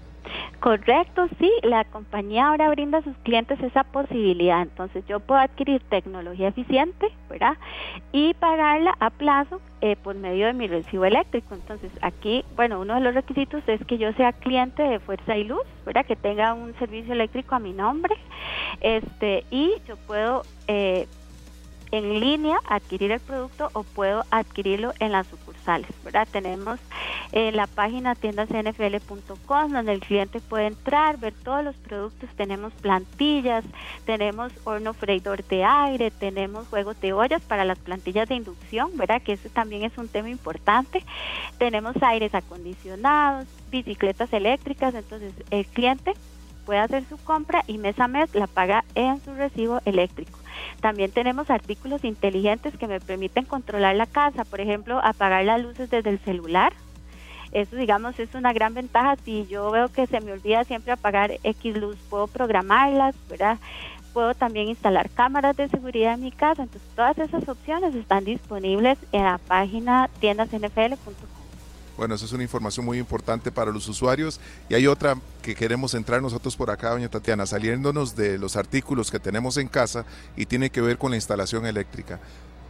Correcto, sí, la compañía ahora brinda a sus clientes esa posibilidad. Entonces yo puedo adquirir tecnología eficiente, ¿verdad? Y pagarla a plazo eh, por medio de mi recibo eléctrico. Entonces aquí, bueno, uno de los requisitos es que yo sea cliente de Fuerza y Luz, ¿verdad? Que tenga un servicio eléctrico a mi nombre. Este, y yo puedo eh, en línea adquirir el producto o puedo adquirirlo en las sucursales, ¿verdad? Tenemos en la página tiendasnfl.com donde el cliente puede entrar, ver todos los productos, tenemos plantillas, tenemos horno freidor de aire, tenemos juegos de ollas para las plantillas de inducción, ¿verdad? Que ese también es un tema importante. Tenemos aires acondicionados, bicicletas eléctricas, entonces el cliente puede hacer su compra y mes a mes la paga en su recibo eléctrico. También tenemos artículos inteligentes que me permiten controlar la casa, por ejemplo, apagar las luces desde el celular. Eso, digamos, es una gran ventaja. Si yo veo que se me olvida siempre apagar X luz, puedo programarlas, ¿verdad? Puedo también instalar cámaras de seguridad en mi casa. Entonces, todas esas opciones están disponibles en la página tiendasnfl.com. Bueno, eso es una información muy importante para los usuarios. Y hay otra que queremos entrar nosotros por acá, doña Tatiana, saliéndonos de los artículos que tenemos en casa y tiene que ver con la instalación eléctrica.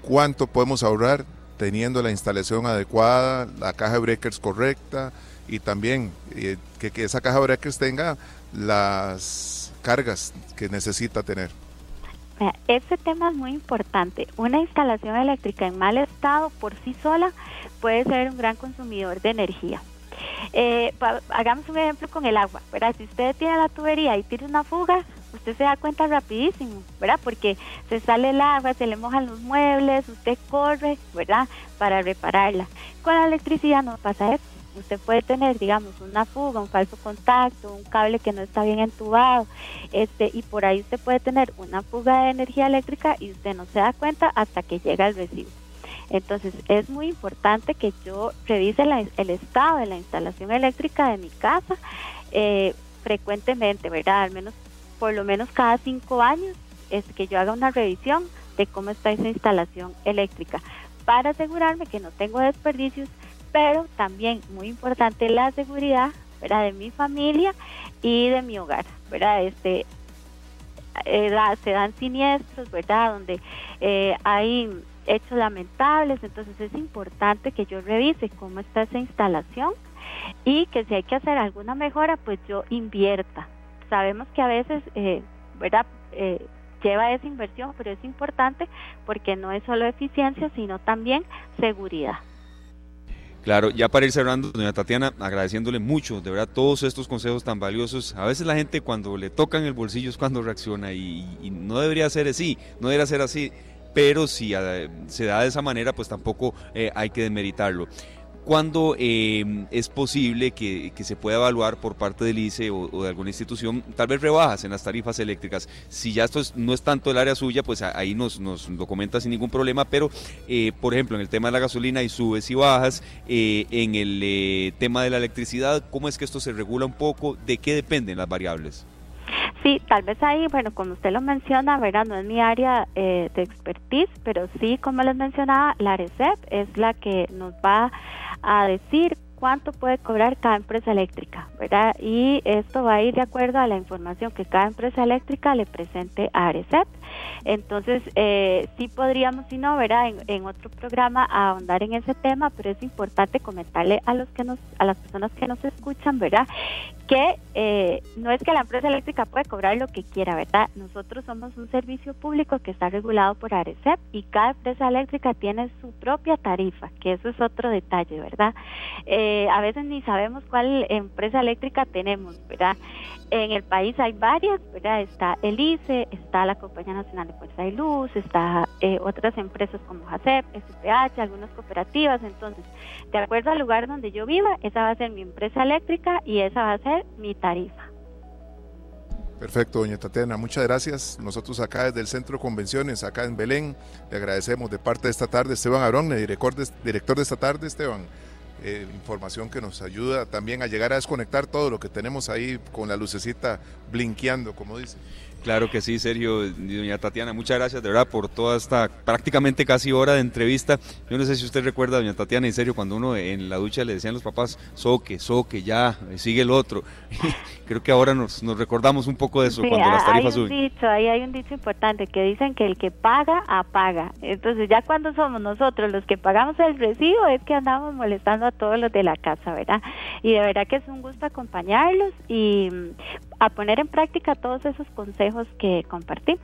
¿Cuánto podemos ahorrar teniendo la instalación adecuada, la caja de breakers correcta y también eh, que, que esa caja de breakers tenga las cargas que necesita tener? Este tema es muy importante. Una instalación eléctrica en mal estado por sí sola puede ser un gran consumidor de energía. Eh, hagamos un ejemplo con el agua, ¿verdad? Si usted tiene la tubería y tiene una fuga, usted se da cuenta rapidísimo, ¿verdad? Porque se sale el agua, se le mojan los muebles, usted corre, ¿verdad? Para repararla. Con la electricidad no pasa eso. Usted puede tener, digamos, una fuga, un falso contacto, un cable que no está bien entubado, este, y por ahí usted puede tener una fuga de energía eléctrica y usted no se da cuenta hasta que llega el recibo. Entonces es muy importante que yo revise el estado de la instalación eléctrica de mi casa eh, frecuentemente, ¿verdad? Al menos, por lo menos cada cinco años, es que yo haga una revisión de cómo está esa instalación eléctrica para asegurarme que no tengo desperdicios, pero también muy importante la seguridad, ¿verdad? De mi familia y de mi hogar, ¿verdad? Este, eh, se dan siniestros, ¿verdad? Donde eh, hay hechos lamentables, entonces es importante que yo revise cómo está esa instalación y que si hay que hacer alguna mejora, pues yo invierta. Sabemos que a veces, eh, ¿verdad? Eh, lleva esa inversión, pero es importante porque no es solo eficiencia, sino también seguridad. Claro, ya para ir cerrando, doña Tatiana, agradeciéndole mucho, de verdad, todos estos consejos tan valiosos. A veces la gente cuando le tocan el bolsillo es cuando reacciona y, y no debería ser así, no debería ser así pero si eh, se da de esa manera, pues tampoco eh, hay que demeritarlo. ¿Cuándo eh, es posible que, se pueda evaluar por parte del ICE o, de alguna institución tal vez rebajas en las tarifas eléctricas? Si ya esto no es tanto el área suya, pues ahí nos, nos lo comenta sin ningún problema, pero por ejemplo en el tema de la gasolina hay subes y bajas, en el tema de la electricidad, ¿cómo es que esto se regula un poco? ¿De qué dependen las variables? Sí, tal vez ahí, bueno, como usted lo menciona, ¿verdad? No es mi área eh, de expertise, pero sí, como les mencionaba, la RECEP es la que nos va a decir cuánto puede cobrar cada empresa eléctrica, ¿verdad? Y esto va a ir de acuerdo a la información que cada empresa eléctrica le presente a ARECEP. Entonces, eh, sí podríamos, si no, ¿verdad? En, otro programa ahondar en ese tema, pero es importante comentarle a los que nos, a las personas que nos escuchan, ¿verdad? Que eh, no es que la empresa eléctrica puede cobrar lo que quiera, ¿verdad? Nosotros somos un servicio público que está regulado por ARECEP y cada empresa eléctrica tiene su propia tarifa, que eso es otro detalle, ¿verdad? Eh, a veces ni sabemos cuál empresa eléctrica tenemos, ¿verdad? En el país hay varias, ¿verdad? Está el ICE, está la Compañía Nacional de Fuerza y Luz, está eh, otras empresas como JACEP, SPH, algunas cooperativas. Entonces, de acuerdo al lugar donde yo viva, esa va a ser mi empresa eléctrica y esa va a ser mi tarifa. Perfecto, doña Tatiana, muchas gracias. Nosotros acá desde el Centro de Convenciones, acá en Belén, le agradecemos de parte de esta tarde Esteban Arón, director de, director de esta tarde, Esteban. Eh, información que nos ayuda también a llegar a desconectar todo lo que tenemos ahí con la lucecita blinqueando, como dice. Claro que sí, Sergio, doña Tatiana, muchas gracias de verdad por toda esta prácticamente casi hora de entrevista. Yo no sé si usted recuerda, doña Tatiana, en serio, cuando uno en la ducha le decían los papás, soque, soque, ya, sigue el otro. Creo que ahora nos, nos recordamos un poco de eso cuando las tarifas hay un Dicho, ahí hay un dicho importante que dicen que el que paga, apaga. Entonces ya cuando somos nosotros los que pagamos el recibo es que andamos molestando a todos los de la casa, ¿verdad? Y de verdad que es un gusto acompañarlos y a poner en práctica todos esos consejos que compartimos.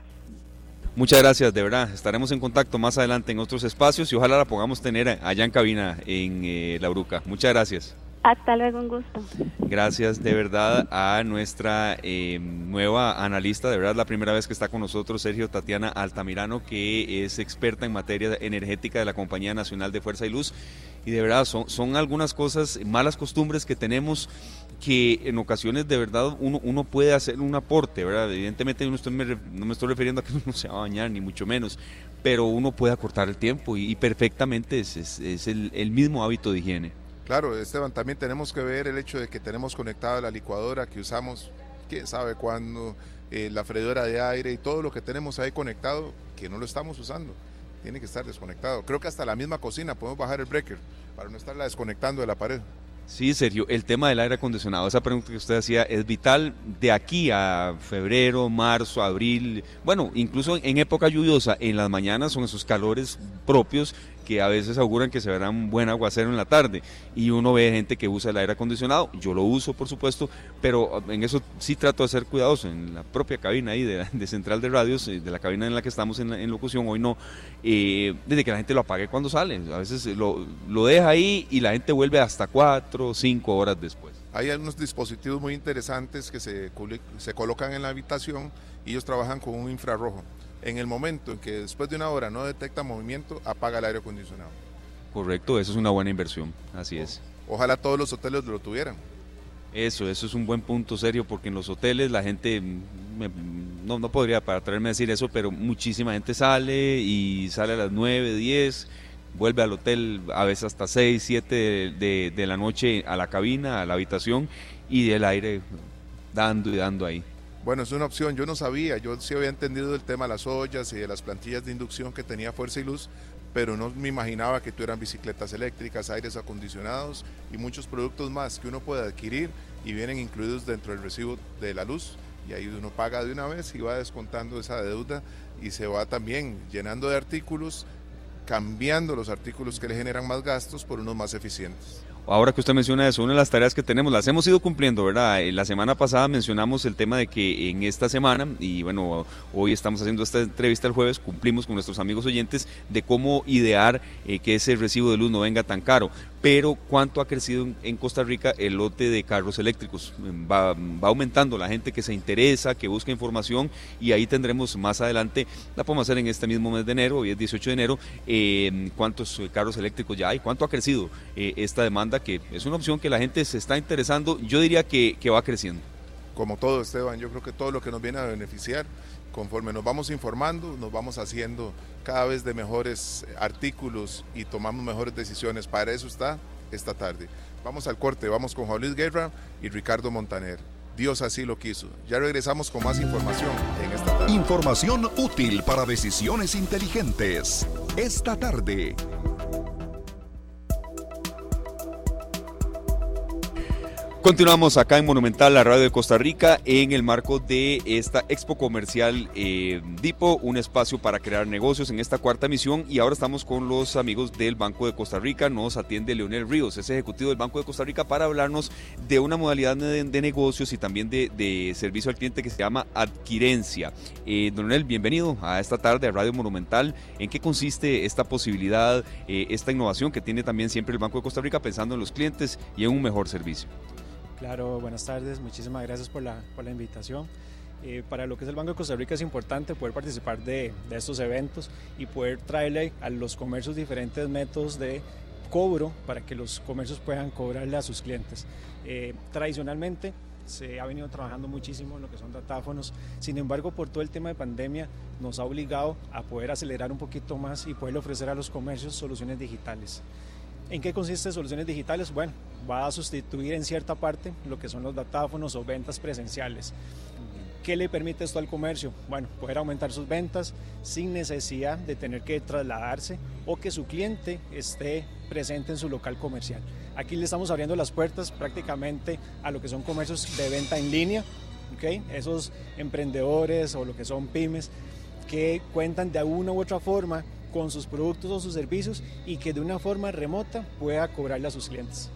Muchas gracias, de verdad. Estaremos en contacto más adelante en otros espacios y ojalá la podamos tener allá en cabina en eh, La Bruca. Muchas gracias. Hasta luego, un gusto. Gracias de verdad a nuestra eh, nueva analista, de verdad la primera vez que está con nosotros, Sergio Tatiana Altamirano, que es experta en materia energética de la Compañía Nacional de Fuerza y Luz. Y de verdad son, son algunas cosas, malas costumbres que tenemos que en ocasiones de verdad uno, uno puede hacer un aporte, ¿verdad? Evidentemente no, me, estoy refiriendo a que uno se va a bañar, ni mucho menos, pero uno puede acortar el tiempo y, perfectamente es, es, el, el mismo hábito de higiene. Claro, Esteban, también tenemos que ver el hecho de que tenemos conectada la licuadora que usamos, quién sabe cuándo, eh, la freidora de aire y todo lo que tenemos ahí conectado, que no lo estamos usando. Tiene que estar desconectado. Creo que hasta la misma cocina podemos bajar el breaker para no estarla desconectando de la pared. Sí, Sergio, el tema del aire acondicionado, esa pregunta que usted hacía es vital de aquí a febrero, marzo, abril, bueno, incluso en época lluviosa, en las mañanas son esos calores propios que a veces auguran que se verá un buen aguacero en la tarde y uno ve gente que usa el aire acondicionado, yo lo uso por supuesto, pero en eso sí trato de ser cuidadoso, en la propia cabina ahí de, central de radios, eh, de la cabina en la que estamos en, locución, hoy no, eh, desde que la gente lo apague cuando sale, a veces lo, lo deja ahí y la gente vuelve hasta cuatro o cinco horas después. Hay algunos dispositivos muy interesantes que se, se colocan en la habitación y ellos trabajan con un infrarrojo en el momento en que después de una hora no detecta movimiento, apaga el aire acondicionado. Correcto, eso es una buena inversión, así es. Ojalá todos los hoteles lo tuvieran. Eso, eso es un buen punto serio, porque en los hoteles la gente, mm, no, no podría para traerme a decir eso, pero muchísima gente sale y sale a las 9, 10, vuelve al hotel a veces hasta 6, 7 de, de la noche a la cabina, a la habitación y el aire dando y dando ahí. Bueno, es una opción. Yo no sabía, yo sí había entendido el tema de las ollas y de las plantillas de inducción que tenía Fuerza y Luz, pero no me imaginaba que tuvieran bicicletas eléctricas, aires acondicionados y muchos productos más que uno puede adquirir y vienen incluidos dentro del recibo de la luz. Y ahí uno paga de una vez y va descontando esa deuda y se va también llenando de artículos, cambiando los artículos que le generan más gastos por unos más eficientes. Ahora que usted menciona eso, una de las tareas que tenemos, las hemos ido cumpliendo, ¿verdad? Eh, la semana pasada mencionamos el tema de que en esta semana, y bueno, hoy estamos haciendo esta entrevista el jueves, cumplimos con nuestros amigos oyentes de cómo idear eh, que ese recibo de luz no venga tan caro pero cuánto ha crecido en Costa Rica el lote de carros eléctricos. Va, aumentando la gente que se interesa, que busca información y ahí tendremos más adelante, la podemos hacer en este mismo mes de enero, hoy es 18 de enero, eh, cuántos carros eléctricos ya hay, cuánto ha crecido eh, esta demanda, que es una opción que la gente se está interesando, yo diría que, que va creciendo. Como todo, Esteban, yo creo que todo lo que nos viene a beneficiar conforme nos vamos informando, nos vamos haciendo cada vez de mejores artículos y tomamos mejores decisiones. Para eso está esta tarde. Vamos al corte, vamos con Juan Luis Guerra y Ricardo Montaner. Dios así lo quiso. Ya regresamos con más información en esta tarde. Información útil para decisiones inteligentes. Esta tarde. Continuamos acá en Monumental, la radio de Costa Rica, en el marco de esta Expo Comercial eh, DIPO, un espacio para crear negocios en esta cuarta misión. Y ahora estamos con los amigos del Banco de Costa Rica. Nos atiende Leonel Ríos, es ejecutivo del Banco de Costa Rica, para hablarnos de una modalidad de, negocios y también de, servicio al cliente que se llama adquirencia. Eh, Leonel, bienvenido a esta tarde a Radio Monumental. ¿En qué consiste esta posibilidad, eh, esta innovación que tiene también siempre el Banco de Costa Rica pensando en los clientes y en un mejor servicio? Claro, buenas tardes, muchísimas gracias por la, por la invitación. Eh, para lo que es el Banco de Costa Rica es importante poder participar de, de, estos eventos y poder traerle a los comercios diferentes métodos de cobro para que los comercios puedan cobrarle a sus clientes. Eh, tradicionalmente se ha venido trabajando muchísimo en lo que son datáfonos, sin embargo por todo el tema de pandemia nos ha obligado a poder acelerar un poquito más y poder ofrecer a los comercios soluciones digitales. ¿En qué consiste soluciones digitales? Bueno, va a sustituir en cierta parte lo que son los datáfonos o ventas presenciales. ¿Qué le permite esto al comercio? Bueno, poder aumentar sus ventas sin necesidad de tener que trasladarse o que su cliente esté presente en su local comercial. Aquí le estamos abriendo las puertas prácticamente a lo que son comercios de venta en línea, ¿okay? esos emprendedores o lo que son pymes que cuentan de alguna u otra forma con sus productos o sus servicios y que de una forma remota pueda cobrarle a sus clientes.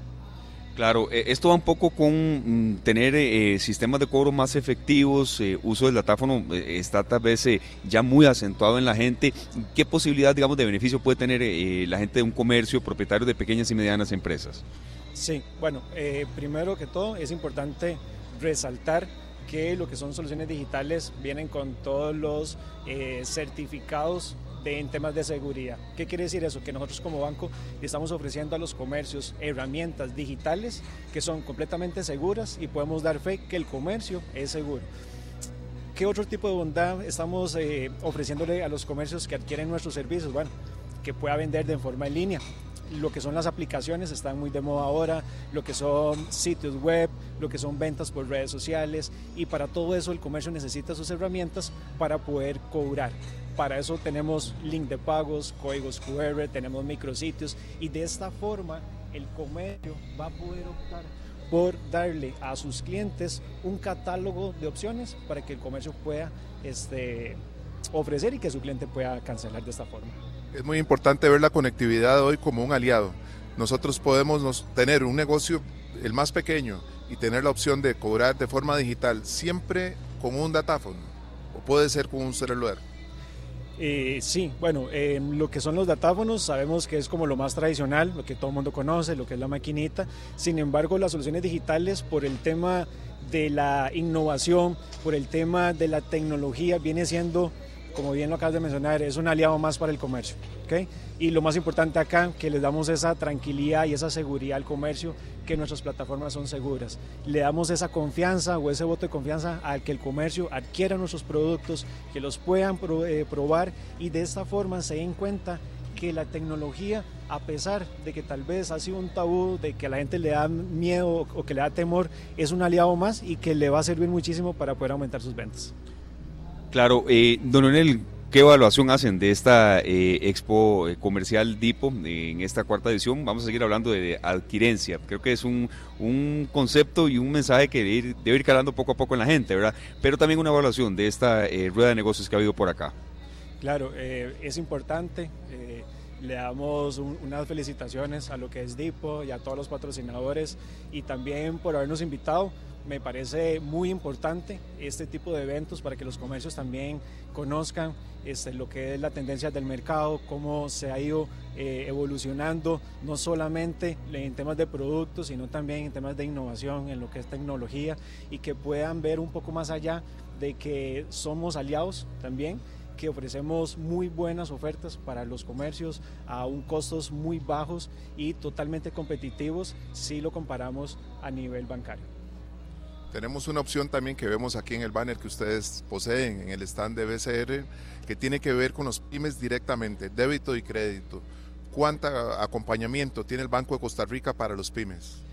Claro, eh, esto va un poco con mm, tener eh, sistemas de cobro más efectivos, eh, uso del datáfono está tal vez ya muy acentuado en la gente. ¿Qué posibilidad, digamos, de beneficio puede tener la gente de un comercio, propietario de pequeñas y medianas empresas? Sí, bueno, primero que todo es importante resaltar que lo que son soluciones digitales vienen con todos los certificados de, en temas de seguridad. ¿Qué quiere decir eso? Que nosotros como banco estamos ofreciendo a los comercios herramientas digitales que son completamente seguras y podemos dar fe que el comercio es seguro. ¿Qué otro tipo de bondad estamos eh, ofreciéndole a los comercios que adquieren nuestros servicios? Bueno, que pueda vender de forma en línea, lo que son las aplicaciones están muy de moda ahora, lo que son sitios web, lo que son ventas por redes sociales y para todo eso el comercio necesita sus herramientas para poder cobrar. Para eso tenemos link de pagos, códigos QR, tenemos micrositios y de esta forma el comercio va a poder optar por darle a sus clientes un catálogo de opciones para que el comercio pueda este, ofrecer y que su cliente pueda cancelar de esta forma. Es muy importante ver la conectividad hoy como un aliado. Nosotros podemos tener un negocio, el más pequeño, y tener la opción de cobrar de forma digital siempre con un datáfono o puede ser con un celular. Eh, sí, bueno, lo que son los datáfonos sabemos que es como lo más tradicional, lo que todo el mundo conoce, lo que es la maquinita. Sin embargo, las soluciones digitales por el tema de la innovación, por el tema de la tecnología, viene siendo como bien lo acabas de mencionar, es un aliado más para el comercio. ¿okay? Y lo más importante acá, que les damos esa tranquilidad y esa seguridad al comercio, que nuestras plataformas son seguras. Le damos esa confianza o ese voto de confianza al que el comercio adquiera nuestros productos, que los puedan eh, probar y de esta forma se den cuenta que la tecnología, a pesar de que tal vez ha sido un tabú, de que a la gente le da miedo o que le da temor, es un aliado más y que le va a servir muchísimo para poder aumentar sus ventas. Claro, eh, don Leonel, ¿qué evaluación hacen de esta eh, expo eh, comercial DIPO en esta cuarta edición? Vamos a seguir hablando de adquirencia. Creo que es un, concepto y un mensaje que debe ir, debe ir, calando poco a poco en la gente, ¿verdad? Pero también una evaluación de esta rueda de negocios que ha habido por acá. Claro, es importante. Le damos unas felicitaciones a lo que es DIPO y a todos los patrocinadores y también por habernos invitado me parece muy importante este tipo de eventos para que los comercios también conozcan este, lo que es la tendencia del mercado, cómo se ha ido eh, evolucionando, no solamente en temas de productos, sino también en temas de innovación, en lo que es tecnología, y que puedan ver un poco más allá de que somos aliados también que ofrecemos muy buenas ofertas para los comercios a un costos muy bajos y totalmente competitivos si lo comparamos a nivel bancario. Tenemos una opción también que vemos aquí en el banner que ustedes poseen en el stand de BCR, que tiene que ver con los pymes directamente, débito y crédito. ¿Cuánto acompañamiento tiene el Banco de Costa Rica para los pymes?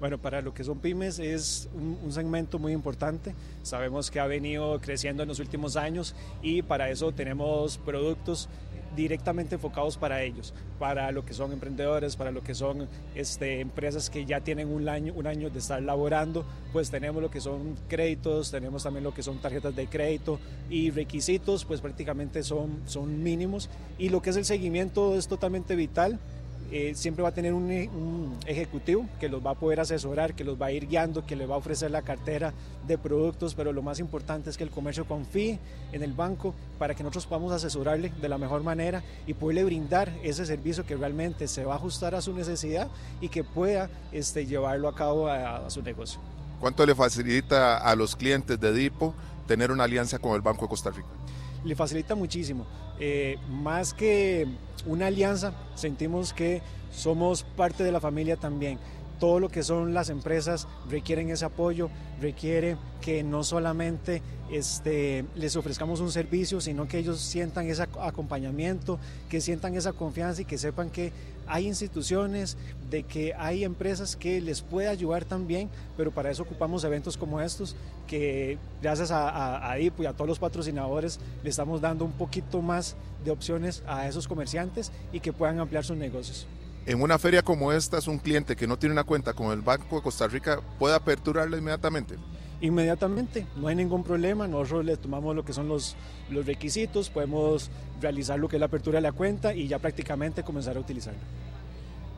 Bueno, para lo que son pymes es un, segmento muy importante. Sabemos que ha venido creciendo en los últimos años y para eso tenemos productos directamente enfocados para ellos, para lo que son emprendedores, para lo que son este, empresas que ya tienen un año, un año de estar laborando, pues tenemos lo que son créditos, tenemos también lo que son tarjetas de crédito y requisitos, pues prácticamente son, son mínimos. Y lo que es el seguimiento es totalmente vital eh, siempre va a tener un, ejecutivo que los va a poder asesorar, que los va a ir guiando, que le va a ofrecer la cartera de productos, pero lo más importante es que el comercio confíe en el banco para que nosotros podamos asesorarle de la mejor manera y poderle brindar ese servicio que realmente se va a ajustar a su necesidad y que pueda este, llevarlo a cabo a, a su negocio. ¿Cuánto le facilita a los clientes de DIPO tener una alianza con el Banco de Costa Rica? Le facilita muchísimo. Eh, más que una alianza, sentimos que somos parte de la familia también. Todo lo que son las empresas requieren ese apoyo, requiere que no solamente este, les ofrezcamos un servicio, sino que ellos sientan ese acompañamiento, que sientan esa confianza y que sepan que hay instituciones, de que hay empresas que les puede ayudar también, pero para eso ocupamos eventos como estos, que gracias a, a, y a todos los patrocinadores le estamos dando un poquito más de opciones a esos comerciantes y que puedan ampliar sus negocios. En una feria como esta, es un cliente que no tiene una cuenta con el Banco de Costa Rica, ¿puede aperturarla inmediatamente? Inmediatamente, no hay ningún problema, nosotros le tomamos lo que son los, los requisitos, podemos realizar lo que es la apertura de la cuenta y ya prácticamente comenzar a utilizarla.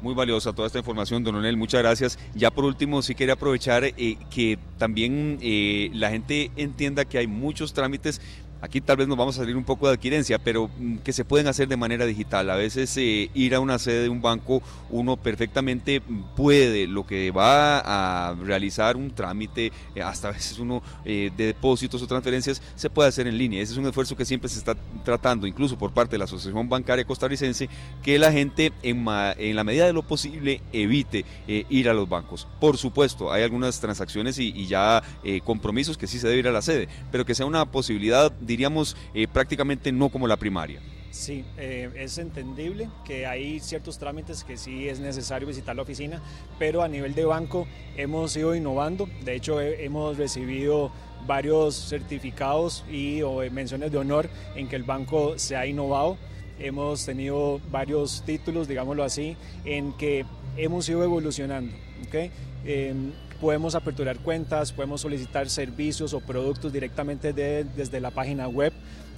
Muy valiosa toda esta información, don Onel, muchas gracias. Ya por último, sí quería aprovechar eh, que también eh, la gente entienda que hay muchos trámites Aquí tal vez nos vamos a salir un poco de adquirencia, pero mm, que se pueden hacer de manera digital. A veces eh, ir a una sede de un banco, uno perfectamente puede, lo que va a realizar un trámite, eh, hasta a veces uno eh, de depósitos o transferencias, se puede hacer en línea. Ese es un esfuerzo que siempre se está tratando, incluso por parte de la Asociación Bancaria Costarricense, que la gente en, en la medida de lo posible evite ir a los bancos. Por supuesto, hay algunas transacciones y ya compromisos que sí se debe ir a la sede, pero que sea una posibilidad diríamos eh, prácticamente no como la primaria. Sí, eh, es entendible que hay ciertos trámites que sí es necesario visitar la oficina, pero a nivel de banco hemos ido innovando. De hecho, hemos recibido varios certificados y o menciones de honor en que el banco se ha innovado. Hemos tenido varios títulos, digámoslo así, en que hemos ido evolucionando. ¿okay? Em, podemos aperturar cuentas, podemos solicitar servicios o productos directamente desde la página web.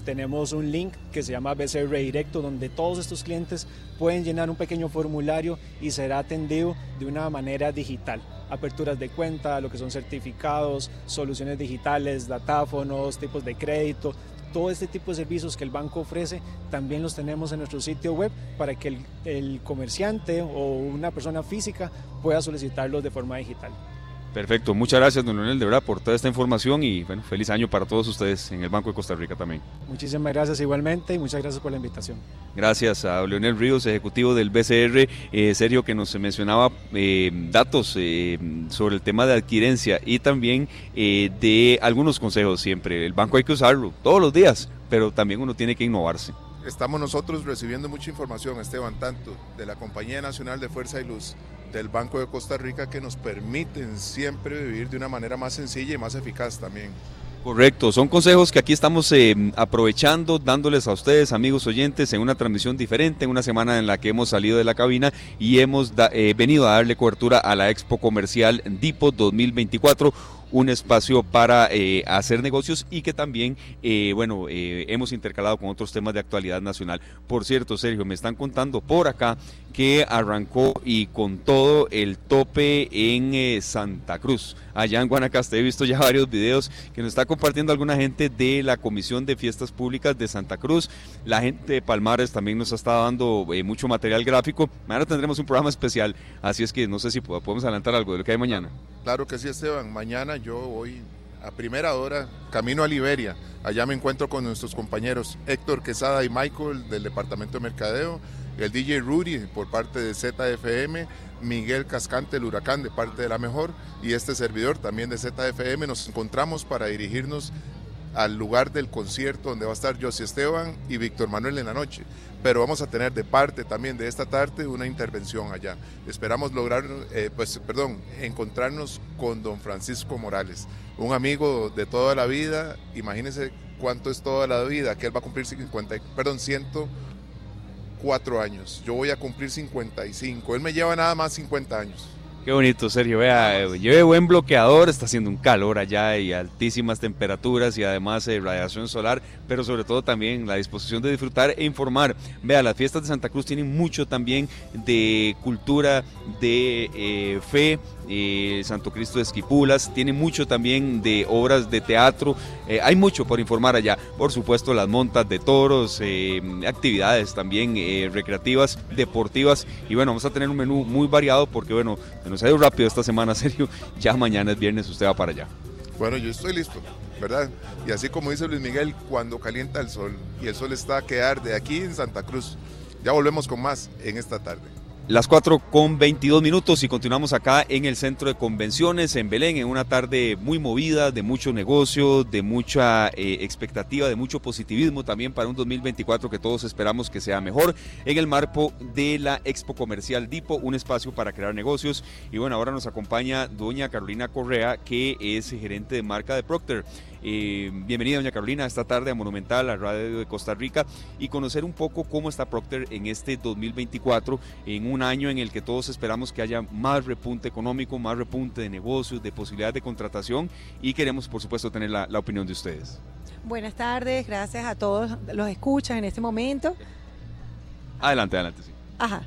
Tenemos un link que se llama BCR Directo, donde todos estos clientes pueden llenar un pequeño formulario y será atendido de una manera digital. Aperturas de cuenta, lo que son certificados, soluciones digitales, datáfonos, tipos de crédito, todo este tipo de servicios que el banco ofrece también los tenemos en nuestro sitio web para que el comerciante o una persona física pueda solicitarlos de forma digital. Perfecto, muchas gracias, don Leonel, de verdad, por toda esta información y bueno, feliz año para todos ustedes en el Banco de Costa Rica también. Muchísimas gracias igualmente y muchas gracias por la invitación. Gracias a Leonel Ríos, ejecutivo del BCR, eh, Sergio, que nos mencionaba eh, datos eh, sobre el tema de adquirencia y también eh, de algunos consejos siempre. El banco hay que usarlo todos los días, pero también uno tiene que innovarse. Estamos nosotros recibiendo mucha información, Esteban, tanto de la Compañía Nacional de Fuerza y Luz del Banco de Costa Rica que nos permiten siempre vivir de una manera más sencilla y más eficaz también. Correcto, son consejos que aquí estamos eh, aprovechando, dándoles a ustedes, amigos oyentes, en una transmisión diferente, en una semana en la que hemos salido de la cabina y hemos eh, venido a darle cobertura a la Expo Comercial Dipo 2024 un espacio para eh, hacer negocios y que también, eh, bueno, eh, hemos intercalado con otros temas de actualidad nacional. Por cierto, Sergio, me están contando por acá que arrancó y con todo el tope en Santa Cruz, allá en Guanacaste. He visto ya varios videos que nos está compartiendo alguna gente de la Comisión de Fiestas Públicas de Santa Cruz. La gente de Palmares también nos ha estado dando mucho material gráfico. Mañana tendremos un programa especial, así es que no sé si podemos adelantar algo de lo que hay mañana. Claro que sí, Esteban. Mañana yo voy a primera hora, camino a Liberia. Allá me encuentro con nuestros compañeros Héctor Quesada y Michael del Departamento de Mercadeo, el DJ Rudy por parte de ZFM, Miguel Cascante, el Huracán de parte de La Mejor y este servidor también de ZFM. Nos encontramos para dirigirnos al lugar del concierto donde va a estar Josie Esteban y Víctor Manuel en la noche. Pero vamos a tener de parte también de esta tarde una intervención allá. Esperamos lograr, eh, pues, perdón, encontrarnos con don Francisco Morales, un amigo de toda la vida. Imagínense cuánto es toda la vida, que él va a cumplir 50, perdón, 104 años. Yo voy a cumplir 55. Él me lleva nada más 50 años. Qué bonito, Sergio. Vea, lleve buen bloqueador, está haciendo un calor allá y altísimas temperaturas y además eh, radiación solar, pero sobre todo también la disposición de disfrutar e informar. Vea, las fiestas de Santa Cruz tienen mucho también de cultura, de eh, fe, eh, Santo Cristo de Esquipulas, tiene mucho también de obras de teatro, eh, hay mucho por informar allá, por supuesto las montas de toros, eh, actividades también recreativas, deportivas y bueno, vamos a tener un menú muy variado porque bueno, nos ha ido rápido esta semana, serio, ya mañana es viernes, usted va para allá. Bueno, yo estoy listo, ¿verdad? Y así como dice Luis Miguel, cuando calienta el sol y el sol está a quedar de aquí en Santa Cruz, ya volvemos con más en esta tarde. Las 4 con 22 minutos y continuamos acá en el centro de convenciones en Belén, en una tarde muy movida, de mucho negocio, de mucha eh, expectativa, de mucho positivismo también para un 2024 que todos esperamos que sea mejor, en el marco de la Expo Comercial Dipo, un espacio para crear negocios. Y bueno, ahora nos acompaña doña Carolina Correa, que es gerente de marca de Procter. Eh, bienvenida, doña Carolina, esta tarde a Monumental, a Radio de Costa Rica, y conocer un poco cómo está Procter en este 2024, en un año en el que todos esperamos que haya más repunte económico, más repunte de negocios, de posibilidades de contratación, y queremos, por supuesto, tener la, la opinión de ustedes. Buenas tardes, gracias a todos los escuchas en este momento. Adelante, adelante, sí. Ajá.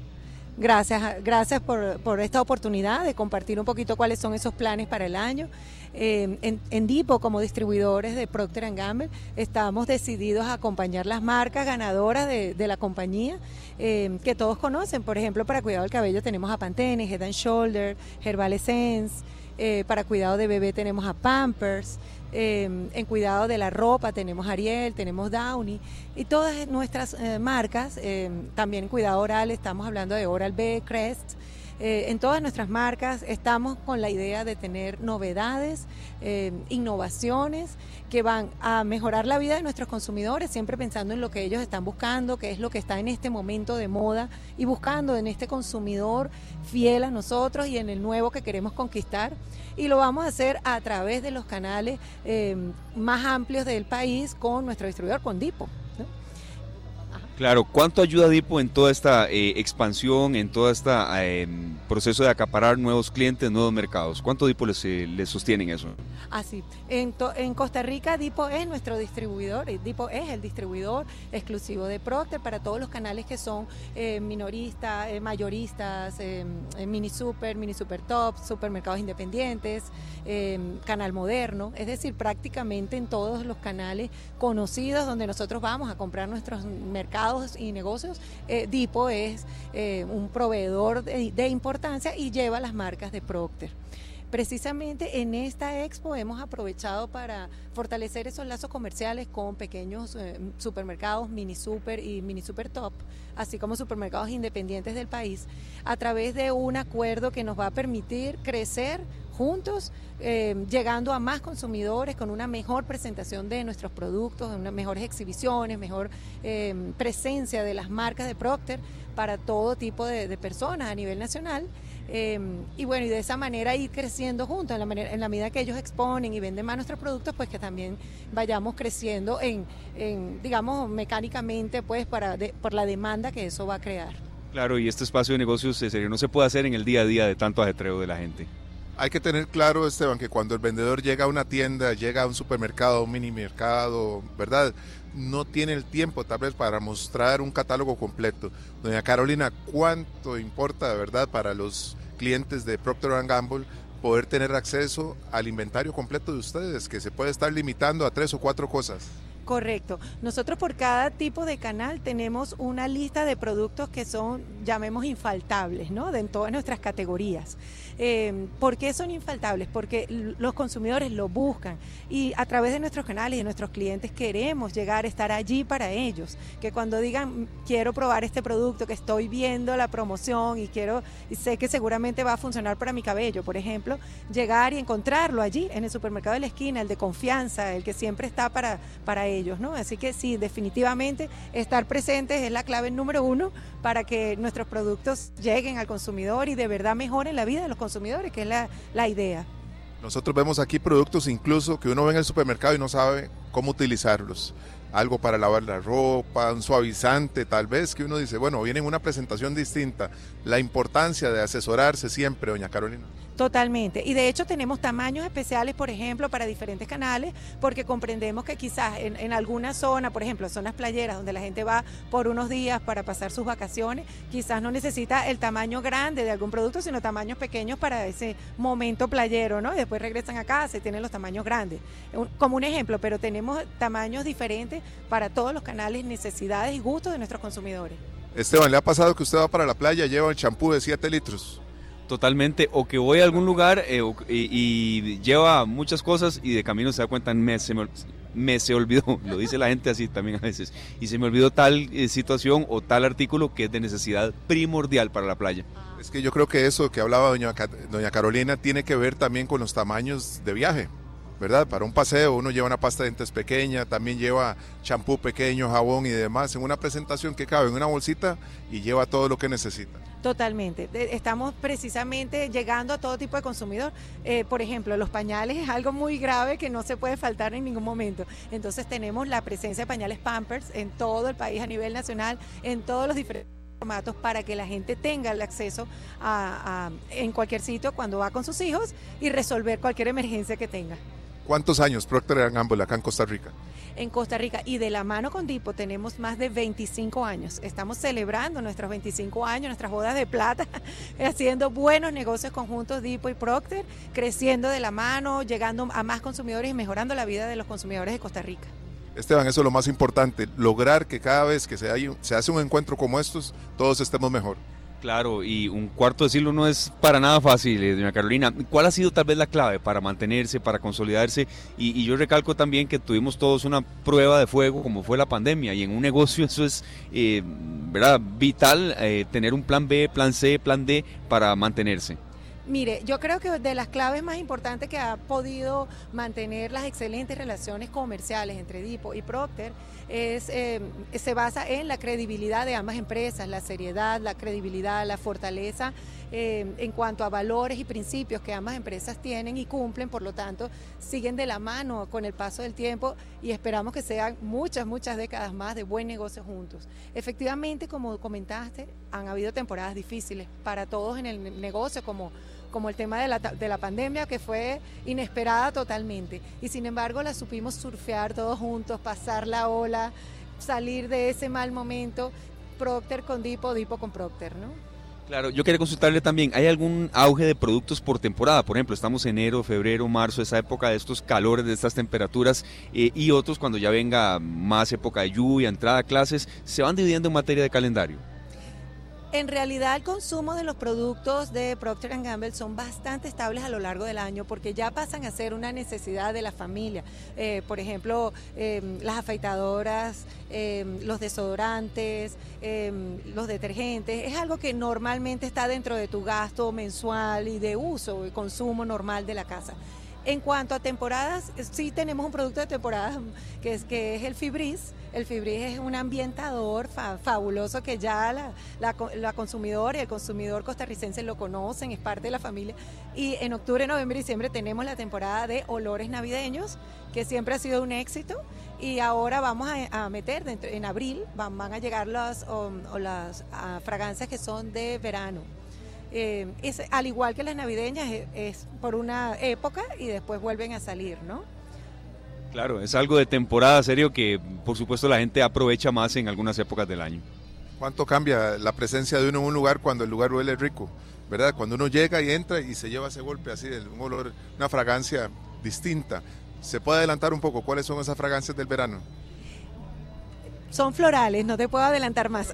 Gracias, gracias por, por, esta oportunidad de compartir un poquito cuáles son esos planes para el año. Eh, en, en, Dipo, como distribuidores de Procter Gamble, estamos decididos a acompañar las marcas ganadoras de, la compañía eh, que todos conocen. Por ejemplo, para cuidado del cabello tenemos a Pantene, Head and Shoulder, Herbal Essence. Eh, para cuidado de bebé tenemos a Pampers. En cuidado de la ropa tenemos Ariel, tenemos Downy y todas nuestras marcas, también en cuidado oral estamos hablando de Oral B, Crest. Eh, en todas nuestras marcas estamos con la idea de tener novedades, innovaciones que van a mejorar la vida de nuestros consumidores, siempre pensando en lo que ellos están buscando, que es lo que está en este momento de moda y buscando en este consumidor fiel a nosotros y en el nuevo que queremos conquistar y lo vamos a hacer a través de los canales eh, más amplios del país con nuestro distribuidor, con Dipo. Claro, ¿cuánto ayuda Dipo en toda esta eh, expansión, en todo este proceso de acaparar nuevos clientes, nuevos mercados? ¿Cuánto Dipo les, eh, les sostienen eso? Así, en, en, Costa Rica Dipo es nuestro distribuidor, Dipo es el distribuidor exclusivo de Procter para todos los canales que son eh, minoristas, mayoristas, mini super, mini super top, supermercados independientes, canal moderno, es decir, prácticamente en todos los canales conocidos donde nosotros vamos a comprar nuestros mercados y negocios, eh, Dipo es eh, un proveedor de, importancia y lleva las marcas de Procter. Precisamente en esta expo hemos aprovechado para fortalecer esos lazos comerciales con pequeños eh, supermercados, mini super y mini super top, así como supermercados independientes del país, a través de un acuerdo que nos va a permitir crecer juntos, eh, llegando a más consumidores con una mejor presentación de nuestros productos, unas mejores exhibiciones, mejor eh, presencia de las marcas de Procter para todo tipo de, personas a nivel nacional. Eh, y bueno, y de esa manera ir creciendo juntos, en la, manera, en la medida que ellos exponen y venden más nuestros productos, pues que también vayamos creciendo en, digamos, mecánicamente, pues para por la demanda que eso va a crear. Claro, y este espacio de negocios serio no se puede hacer en el día a día de tanto ajetreo de la gente. Hay que tener claro, Esteban, que cuando el vendedor llega a una tienda, llega a un supermercado, un mini mercado, ¿verdad? No tiene el tiempo tal vez para mostrar un catálogo completo. Doña Carolina, ¿cuánto importa, verdad, para los clientes de Procter Gamble poder tener acceso al inventario completo de ustedes, que se puede estar limitando a tres o cuatro cosas? Correcto. Nosotros por cada tipo de canal tenemos una lista de productos que son, llamemos, infaltables, ¿no? De en todas nuestras categorías. Eh, ¿Por qué son infaltables? Porque los consumidores lo buscan y a través de nuestros canales y de nuestros clientes queremos llegar a estar allí para ellos. Que cuando digan, quiero probar este producto, que estoy viendo la promoción y quiero, y sé que seguramente va a funcionar para mi cabello, por ejemplo, llegar y encontrarlo allí en el supermercado de la esquina, el de confianza, el que siempre está para, para ellos, ¿no? Así que sí, definitivamente estar presentes es la clave número uno para que nuestros productos lleguen al consumidor y de verdad mejoren la vida de los consumidores, que es la, la idea. Nosotros vemos aquí productos incluso que uno ve en el supermercado y no sabe cómo utilizarlos. Algo para lavar la ropa, un suavizante, tal vez que uno dice, bueno, viene en una presentación distinta. La importancia de asesorarse siempre, doña Carolina. Totalmente. Y de hecho tenemos tamaños especiales, por ejemplo, para diferentes canales, porque comprendemos que quizás en, alguna zona, por ejemplo, zonas playeras, donde la gente va por unos días para pasar sus vacaciones, quizás no necesita el tamaño grande de algún producto, sino tamaños pequeños para ese momento playero, ¿no? Y después regresan a casa y tienen los tamaños grandes. Como un ejemplo, pero tenemos tamaños diferentes para todos los canales, necesidades y gustos de nuestros consumidores. Esteban, ¿le ha pasado que usted va para la playa, lleva el champú de 7 litros? Totalmente, o que voy a algún lugar eh, y, lleva muchas cosas y de camino se da cuenta, me se, me, se olvidó, lo dice la gente así también a veces, y se me olvidó tal eh, situación o tal artículo que es de necesidad primordial para la playa. Es que yo creo que eso que hablaba doña, doña Carolina tiene que ver también con los tamaños de viaje. ¿verdad? Para un paseo uno lleva una pasta de dientes pequeña, también lleva champú pequeño, jabón y demás, en una presentación que cabe en una bolsita y lleva todo lo que necesita. Totalmente. Estamos precisamente llegando a todo tipo de consumidor. Eh, por ejemplo, los pañales es algo muy grave que no se puede faltar en ningún momento. Entonces tenemos la presencia de pañales Pampers en todo el país a nivel nacional, en todos los diferentes formatos para que la gente tenga el acceso a, en cualquier sitio cuando va con sus hijos y resolver cualquier emergencia que tenga. ¿Cuántos años Procter Gamble acá en Costa Rica? En Costa Rica y de la mano con Dipo tenemos más de 25 años. Estamos celebrando nuestros 25 años, nuestras bodas de plata, haciendo buenos negocios conjuntos Dipo y Procter, creciendo de la mano, llegando a más consumidores y mejorando la vida de los consumidores de Costa Rica. Esteban, eso es lo más importante, lograr que cada vez que se, se hace un encuentro como estos, todos estemos mejor. Claro, y un cuarto de siglo no es para nada fácil, eh, doña Carolina. ¿Cuál ha sido tal vez la clave para mantenerse, para consolidarse? Y, yo recalco también que tuvimos todos una prueba de fuego como fue la pandemia y en un negocio eso es eh, ¿verdad? vital, eh, tener un plan B, plan C, plan D para mantenerse. Mire, yo creo que de las claves más importantes que ha podido mantener las excelentes relaciones comerciales entre Dipo y Procter es, eh, se basa en la credibilidad de ambas empresas, la seriedad, la credibilidad, la fortaleza eh, en cuanto a valores y principios que ambas empresas tienen y cumplen, por lo tanto, siguen de la mano con el paso del tiempo y esperamos que sean muchas, muchas décadas más de buen negocio juntos. Efectivamente, como comentaste, han habido temporadas difíciles para todos en el negocio, como como el tema de la, de la pandemia que fue inesperada totalmente. Y sin embargo la supimos surfear todos juntos, pasar la ola, salir de ese mal momento, Procter con Dipo, Dipo con Procter, ¿no? Claro, yo quería consultarle también, ¿hay algún auge de productos por temporada? Por ejemplo, estamos enero, febrero, marzo, esa época de estos calores, de estas temperaturas, eh, y otros cuando ya venga más época de lluvia, entrada a clases, ¿se van dividiendo en materia de calendario? En realidad el consumo de los productos de Procter Gamble son bastante estables a lo largo del año porque ya pasan a ser una necesidad de la familia. Eh, por ejemplo, em, las afeitadoras, em, los desodorantes, em, los detergentes, es algo que normalmente está dentro de tu gasto mensual y de uso y consumo normal de la casa. En cuanto a temporadas, sí tenemos un producto de temporada que es, que es el Fibris. El Fibris es un ambientador fabuloso que ya la, la, consumidora y el consumidor costarricense lo conocen, es parte de la familia. Y en octubre, noviembre y diciembre tenemos la temporada de olores navideños, que siempre ha sido un éxito. Y ahora vamos a, meter, en abril, van, a llegar las, las ah, fragancias que son de verano. Eh, es, al igual que las navideñas, es, por una época y después vuelven a salir, ¿no? Claro, es algo de temporada, serio, que por supuesto la gente aprovecha más en algunas épocas del año. ¿Cuánto cambia la presencia de uno en un lugar cuando el lugar huele rico? ¿Verdad? Cuando uno llega y entra y se lleva ese golpe así, un olor, una fragancia distinta. ¿Se puede adelantar un poco cuáles son esas fragancias del verano? Son florales, no te puedo adelantar más.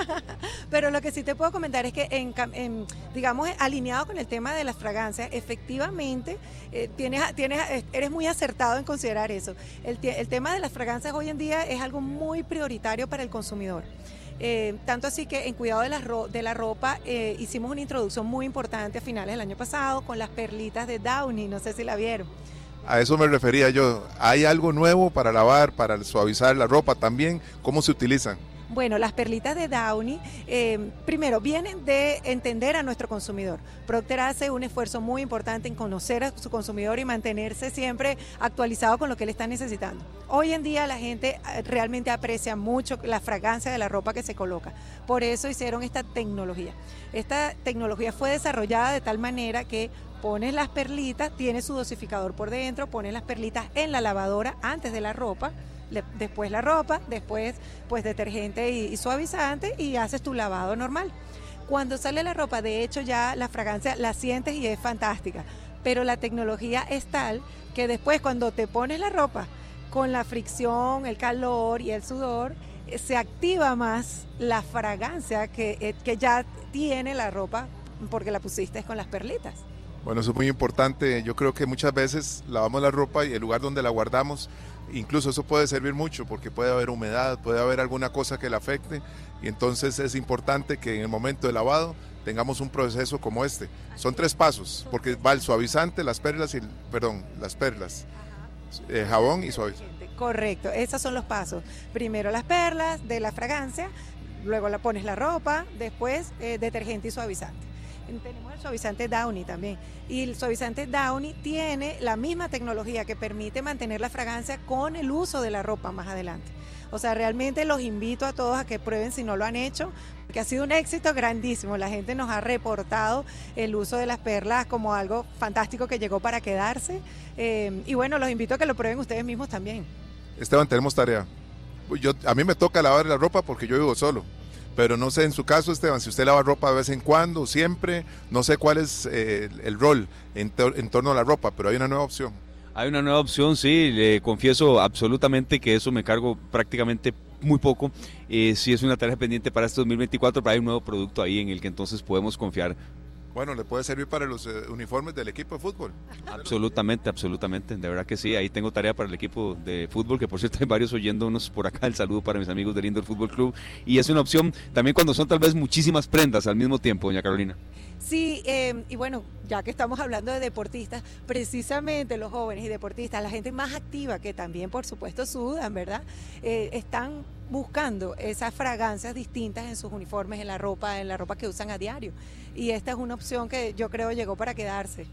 Pero lo que sí te puedo comentar es que, en, digamos, alineado con el tema de las fragancias, efectivamente eh, tienes, tienes, eres muy acertado en considerar eso. El, el, tema de las fragancias hoy en día es algo muy prioritario para el consumidor. Eh, tanto así que en cuidado de la, de la ropa eh, hicimos una introducción muy importante a finales del año pasado con las perlitas de Downy, no sé si la vieron. A eso me refería yo. ¿Hay algo nuevo para lavar, para suavizar la ropa también? ¿Cómo se utilizan? Bueno, las perlitas de Downy, eh, primero, vienen de entender a nuestro consumidor. Procter hace un esfuerzo muy importante en conocer a su consumidor y mantenerse siempre actualizado con lo que él está necesitando. Hoy en día la gente eh, realmente aprecia mucho la fragancia de la ropa que se coloca. Por eso hicieron esta tecnología. Esta tecnología fue desarrollada de tal manera que pones las perlitas, tiene su dosificador por dentro, pones las perlitas en la lavadora antes de la ropa, después la ropa, después pues detergente y, suavizante y haces tu lavado normal. Cuando sale la ropa, de hecho ya la fragancia la sientes y es fantástica, pero la tecnología es tal que después cuando te pones la ropa con la fricción, el calor y el sudor, eh, se activa más la fragancia que, eh, que ya tiene la ropa porque la pusiste con las perlitas. Bueno, eso es muy importante. Yo creo que muchas veces lavamos la ropa y el lugar donde la guardamos, incluso eso puede servir mucho porque puede haber humedad, puede haber alguna cosa que la afecte y entonces es importante que en el momento de lavado tengamos un proceso como este. Son tres pasos, porque va el suavizante, las perlas y, perdón, las perlas, eh, jabón y suavizante. Correcto, esos son los pasos. Primero las perlas de la fragancia, luego la pones la ropa, después eh, detergente y suavizante tenemos el suavizante Downy también. Y el suavizante Downy tiene la misma tecnología que permite mantener la fragancia con el uso de la ropa más adelante. O sea, realmente los invito a todos a que prueben si no lo han hecho, que ha sido un éxito grandísimo. La gente nos ha reportado el uso de las perlas como algo fantástico que llegó para quedarse. Eh, y bueno, los invito a que lo prueben ustedes mismos también. Esteban, tenemos tarea. Yo, a mí me toca lavar la ropa porque yo vivo solo. Pero no sé, en su caso, Esteban, si usted lava ropa de vez en cuando, siempre, no sé cuál es eh, el rol en, torno a la ropa, pero hay una nueva opción. Hay una nueva opción, sí, le confieso absolutamente que eso me cargo prácticamente muy poco. Eh, sí es una tarea pendiente para este 2024, pero hay un nuevo producto ahí en el que entonces podemos confiar bueno, le puede servir para los eh, uniformes del equipo de fútbol. Absolutamente, absolutamente, de verdad que sí, ahí tengo tarea para el equipo de fútbol, que por cierto hay varios oyéndonos por acá, el saludo para mis amigos del Indoor Fútbol Club, y es una opción también cuando son tal vez muchísimas prendas al mismo tiempo, doña Carolina. Sí, eh, y bueno, ya que estamos hablando de deportistas, precisamente los jóvenes y deportistas, la gente más activa, que también por supuesto sudan, ¿verdad? Eh, están buscando esas fragancias distintas en sus uniformes, en la ropa, en la ropa que usan a diario. Y esta es una opción que yo creo llegó para quedarse.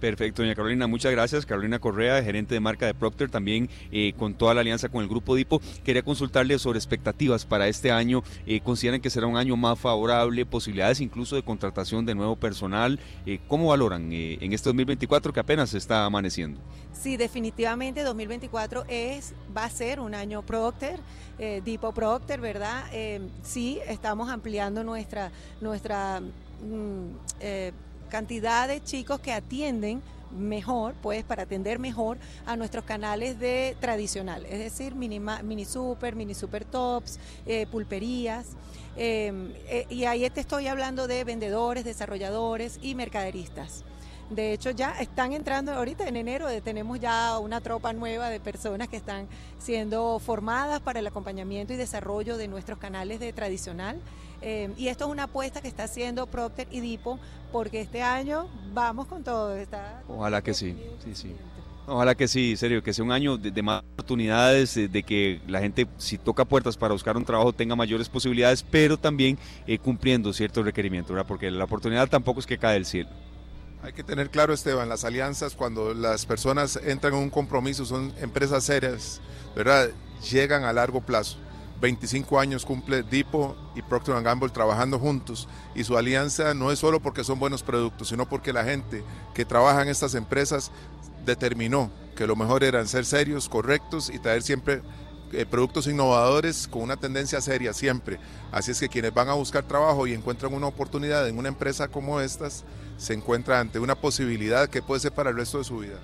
Perfecto, doña Carolina, muchas gracias. Carolina Correa, gerente de marca de Procter, también eh, con toda la alianza con el Grupo Dipo. Quería consultarle sobre expectativas para este año. Eh, ¿Consideran que será un año más favorable? ¿Posibilidades incluso de contratación de nuevo personal? Eh, ¿Cómo valoran en este 2024 que apenas está amaneciendo? Sí, definitivamente 2024 es, va a ser un año Procter, Dipo Procter, ¿verdad? sí, estamos ampliando nuestra, nuestra mm, cantidad de chicos que atienden mejor, pues para atender mejor a nuestros canales de tradicional, es decir, mini, mini super, mini super tops, eh, pulperías. Em, eh, y ahí te estoy hablando de vendedores, desarrolladores y mercaderistas. De hecho, ya están entrando ahorita en enero, eh, tenemos ya una tropa nueva de personas que están siendo formadas para el acompañamiento y desarrollo de nuestros canales de tradicional. Eh, y esto es una apuesta que está haciendo Procter y Dipo, porque este año vamos con todo. Está Ojalá que sí, sí, sí. Ojalá que sí, serio, que sea un año de, más oportunidades, de, que la gente, si toca puertas para buscar un trabajo, tenga mayores posibilidades, pero también eh, cumpliendo ciertos requerimientos, ¿verdad? Porque la oportunidad tampoco es que cae del cielo. Hay que tener claro, Esteban, las alianzas, cuando las personas entran en un compromiso, son empresas serias, ¿verdad? Llegan a largo plazo. 25 años cumple Dipo y Procter Gamble trabajando juntos y su alianza no es solo porque son buenos productos, sino porque la gente que trabaja en estas empresas determinó que lo mejor era ser serios, correctos y traer siempre eh, productos innovadores con una tendencia seria siempre. Así es que quienes van a buscar trabajo y encuentran una oportunidad en una empresa como estas, se encuentran ante una posibilidad que puede ser para el resto de su vida.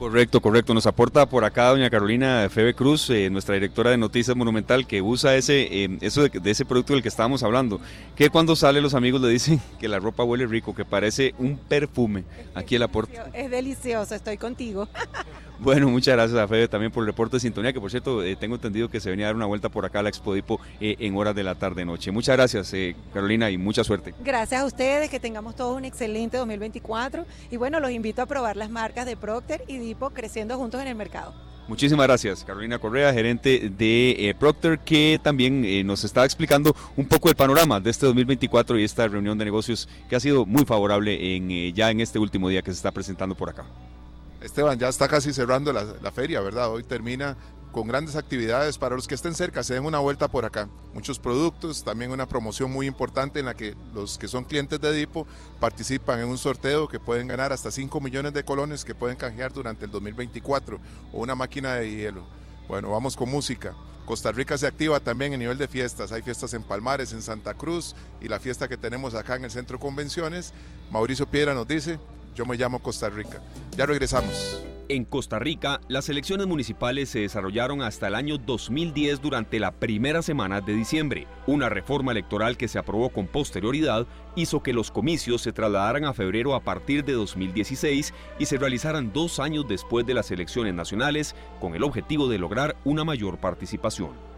Correcto, correcto. Nos aporta por acá doña Carolina Febe Cruz, eh, nuestra directora de Noticias Monumental, que usa ese, eh, eso de, ese producto del que estábamos hablando. Que cuando sale los amigos le dicen que la ropa huele rico, que parece un perfume. Aquí el aporte. Es delicioso, estoy contigo. Bueno, muchas gracias a Fede también por el reporte de sintonía, que por cierto eh, tengo entendido que se venía a dar una vuelta por acá a la Expo Dipo en horas de la tarde-noche. Muchas gracias, Carolina, y mucha suerte. Gracias a ustedes, que tengamos todos un excelente 2024. Y bueno, los invito a probar las marcas de Procter y creciendo juntos en el mercado. Muchísimas gracias, Carolina Correa, gerente de eh, Procter, que también eh, nos está explicando un poco el panorama de este 2024 y esta reunión de negocios que ha sido muy favorable en, eh, ya en este último día que se está presentando por acá. Esteban, ya está casi cerrando la, feria, ¿verdad? Hoy termina con grandes actividades. Para los que estén cerca, se den una vuelta por acá. Muchos productos, también una promoción muy importante en la que los que son clientes de Dipo participan en un sorteo que pueden ganar hasta 5 millones de colones que pueden canjear durante el 2024 o una máquina de hielo. Bueno, vamos con música. Costa Rica se activa también en nivel de fiestas. Hay fiestas en Palmares, en Santa Cruz y la fiesta que tenemos acá en el Centro Convenciones. Mauricio Piedra nos dice, yo me llamo Costa Rica. Ya regresamos. En Costa Rica, las elecciones municipales se desarrollaron hasta el año 2010 durante la primera semana de diciembre. Una reforma electoral que se aprobó con posterioridad hizo que los comicios se trasladaran a febrero a partir de 2016 y se realizaran dos años después de las elecciones nacionales con el objetivo de lograr una mayor participación.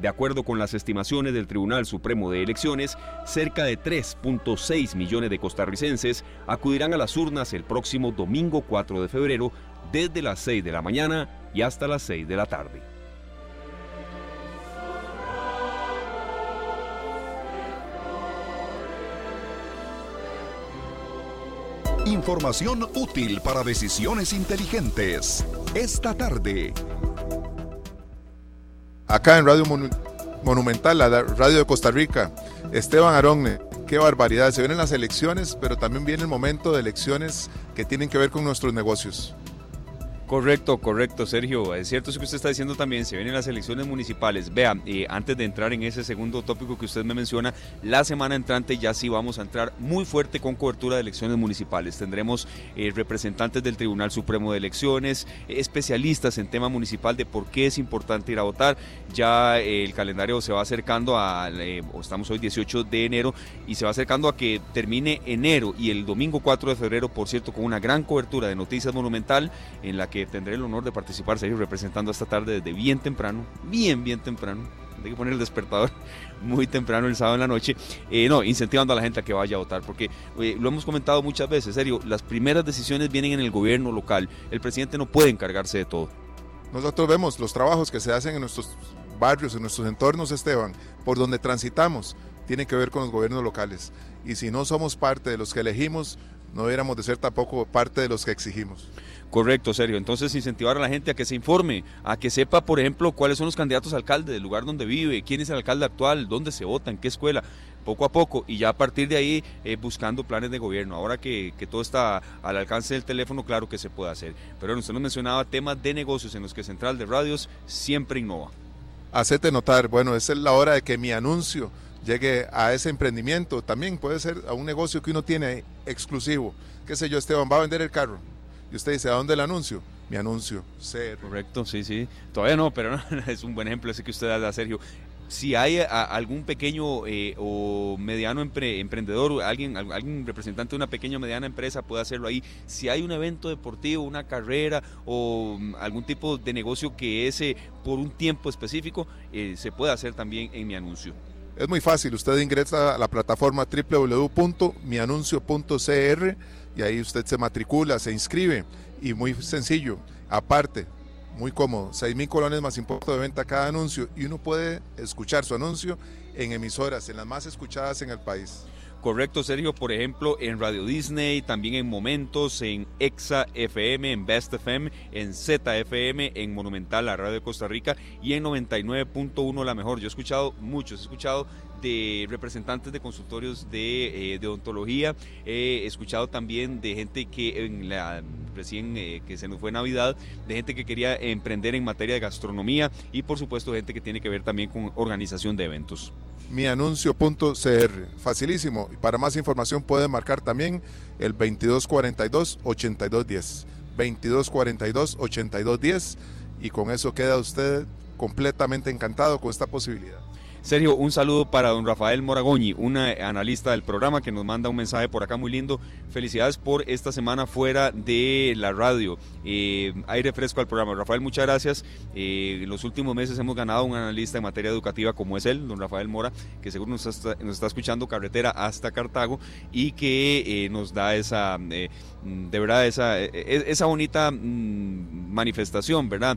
De acuerdo con las estimaciones del Tribunal Supremo de Elecciones, cerca de 3.6 millones de costarricenses acudirán a las urnas el próximo domingo 4 de febrero desde las 6 de la mañana y hasta las 6 de la tarde. Información útil para decisiones inteligentes. Esta tarde. Acá en Radio Monumental, la radio de Costa Rica, Esteban Aronne, qué barbaridad. Se vienen las elecciones, pero también viene el momento de elecciones que tienen que ver con nuestros negocios. Correcto, correcto, Sergio. Es cierto eso que usted está diciendo también, se vienen las elecciones municipales. Vea, eh, antes de entrar en ese segundo tópico que usted me menciona, la semana entrante ya sí vamos a entrar muy fuerte con cobertura de elecciones municipales. Tendremos eh, representantes del Tribunal Supremo de Elecciones, especialistas en tema municipal de por qué es importante ir a votar. Ya eh, el calendario se va acercando a, estamos hoy 18 de enero, y se va acercando a que termine enero y el domingo 4 de febrero, por cierto, con una gran cobertura de Noticias Monumental en la que tendré el honor de participar, seguir representando esta tarde desde bien temprano, bien, bien temprano. Hay que poner el despertador muy temprano el sábado en la noche. Eh, no, incentivando a la gente a que vaya a votar, porque eh, lo hemos comentado muchas veces, serio, las primeras decisiones vienen en el gobierno local. El presidente no puede encargarse de todo. Nosotros vemos los trabajos que se hacen en nuestros barrios, en nuestros entornos, Esteban, por donde transitamos, tienen que ver con los gobiernos locales. Y si no somos parte de los que elegimos, no deberíamos de ser tampoco parte de los que exigimos. Correcto, Sergio. Entonces, incentivar a la gente a que se informe, a que sepa, por ejemplo, cuáles son los candidatos a alcalde del lugar donde vive, quién es el alcalde actual, dónde se vota, en qué escuela, poco a poco, y ya a partir de ahí eh, buscando planes de gobierno. Ahora que, todo está al alcance del teléfono, claro que se puede hacer. Pero usted nos mencionaba temas de negocios en los que Central de Radios siempre innova. Hacete notar, bueno, es la hora de que mi anuncio llegue a ese emprendimiento. También puede ser a un negocio que uno tiene exclusivo. Qué sé yo, Esteban, va a vender el carro y usted dice, ¿a dónde el anuncio? Mi anuncio, ser. Correcto, sí, sí. Todavía no, pero es un buen ejemplo ese que usted da, Sergio. Si hay algún pequeño eh, o mediano emprendedor, alguien, alguien representante de una pequeña o mediana empresa puede hacerlo ahí. Si hay un evento deportivo, una carrera o mm, algún tipo de negocio que ese por un tiempo específico, eh, se puede hacer también en mi anuncio. Es muy fácil, usted ingresa a la plataforma www.mianuncio.cr y ahí usted se matricula, se inscribe y muy sencillo. Aparte, muy cómodo, 6 mil colones más impuesto de venta cada anuncio y uno puede escuchar su anuncio en emisoras, en las más escuchadas en el país. Correcto, Sergio, por ejemplo, en Radio Disney, también en Momentos, en Exa FM, en Best FM, en ZFM, en Monumental, la radio de Costa Rica y en 99.1 la mejor. Yo he escuchado muchos, he escuchado de representantes de consultorios de, eh, odontología, he escuchado también de gente que en la recién eh, que se nos fue Navidad, de gente que quería emprender en materia de gastronomía y por supuesto gente que tiene que ver también con organización de eventos. Mianuncio.cr, facilísimo. Para más información puede marcar también el 2242-8210. 2242-8210 y con eso queda usted completamente encantado con esta posibilidad. Sergio, un saludo para don Rafael Moragoñi, un analista del programa que nos manda un mensaje por acá muy lindo. Felicidades por esta semana fuera de la radio. Eh, aire fresco al programa. Rafael, muchas gracias. Eh, en los últimos meses hemos ganado un analista en materia educativa como es él, don Rafael Mora, que seguro nos está, nos está escuchando carretera hasta Cartago y que eh, nos da esa, de verdad, esa, e, e, esa bonita mm, manifestación, ¿verdad?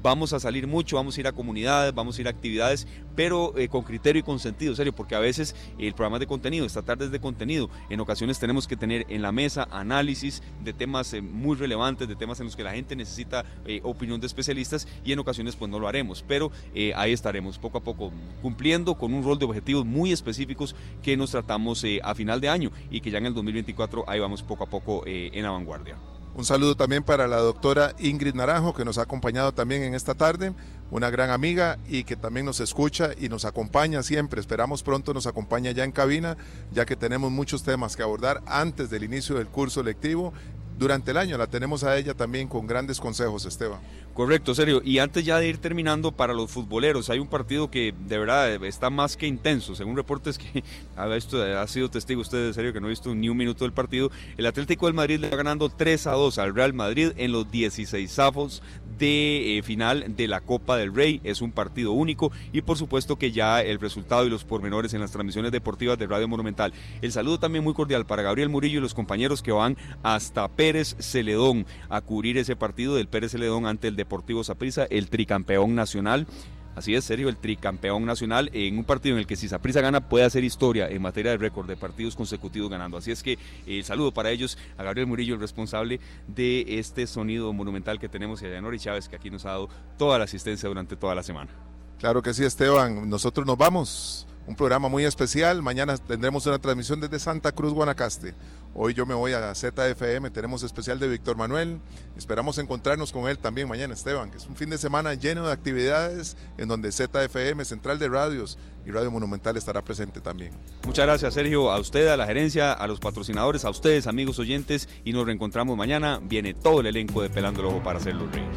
Vamos a salir mucho, vamos a ir a comunidades, vamos a ir a actividades, pero eh, con criterio y con sentido, serio, porque a veces el programa de contenido, esta tarde es de contenido, en ocasiones tenemos que tener en la mesa análisis de temas eh, muy relevantes, de temas en los que la gente necesita eh, opinión de especialistas y en ocasiones pues no lo haremos, pero ahí estaremos poco a poco cumpliendo con un rol de objetivos muy específicos que nos tratamos a final de año y que ya en el 2024 ahí vamos poco a poco en la vanguardia. Un saludo también para la doctora Ingrid Naranjo, que nos ha acompañado también en esta tarde, una gran amiga y que también nos escucha y nos acompaña siempre. Esperamos pronto nos acompañe ya en cabina, ya que tenemos muchos temas que abordar antes del inicio del curso lectivo durante el año. La tenemos a ella también con grandes consejos, Esteban. Correcto, serio. Y antes ya de ir terminando, para los futboleros, hay un partido que de verdad está más que intenso. Según reportes que ha, ha sido testigo usted, de serio, que no ha visto ni un minuto del partido. El Atlético del Madrid le va ganando 3 a 2 al Real Madrid en los 16 avos de eh, final de la Copa del Rey. Es un partido único y por supuesto que ya el resultado y los pormenores en las transmisiones deportivas de Radio Monumental. El saludo también muy cordial para Gabriel Murillo y los compañeros que van hasta Pérez Celedón a cubrir ese partido del Pérez Celedón ante el Deportivo Saprissa, el tricampeón nacional. Así es, serio, el tricampeón nacional en un partido en el que si Saprissa gana puede hacer historia en materia de récord de partidos consecutivos ganando. Así es que el eh, saludo para ellos a Gabriel Murillo, el responsable de este sonido monumental que tenemos y a Yanori Chávez que aquí nos ha dado toda la asistencia durante toda la semana. Claro que sí, Esteban. Nosotros nos vamos un programa muy especial. Mañana tendremos una transmisión desde Santa Cruz, Guanacaste. Hoy yo me voy a ZFM, tenemos especial de Víctor Manuel. Esperamos encontrarnos con él también mañana, Esteban, que es un fin de semana lleno de actividades en donde ZFM, Central de Radios y Radio Monumental estará presente también. Muchas gracias, Sergio, a usted, a la gerencia, a los patrocinadores, a ustedes, amigos oyentes, y nos reencontramos mañana. Viene todo el elenco de Pelando el Ojo para hacerlo reír.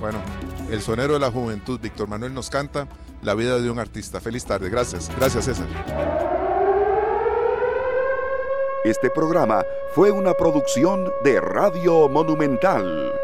Bueno, el sonero de la juventud, Víctor Manuel nos canta La vida de un artista. Feliz tarde, gracias. Gracias, César. Este programa fue una producción de Radio Monumental.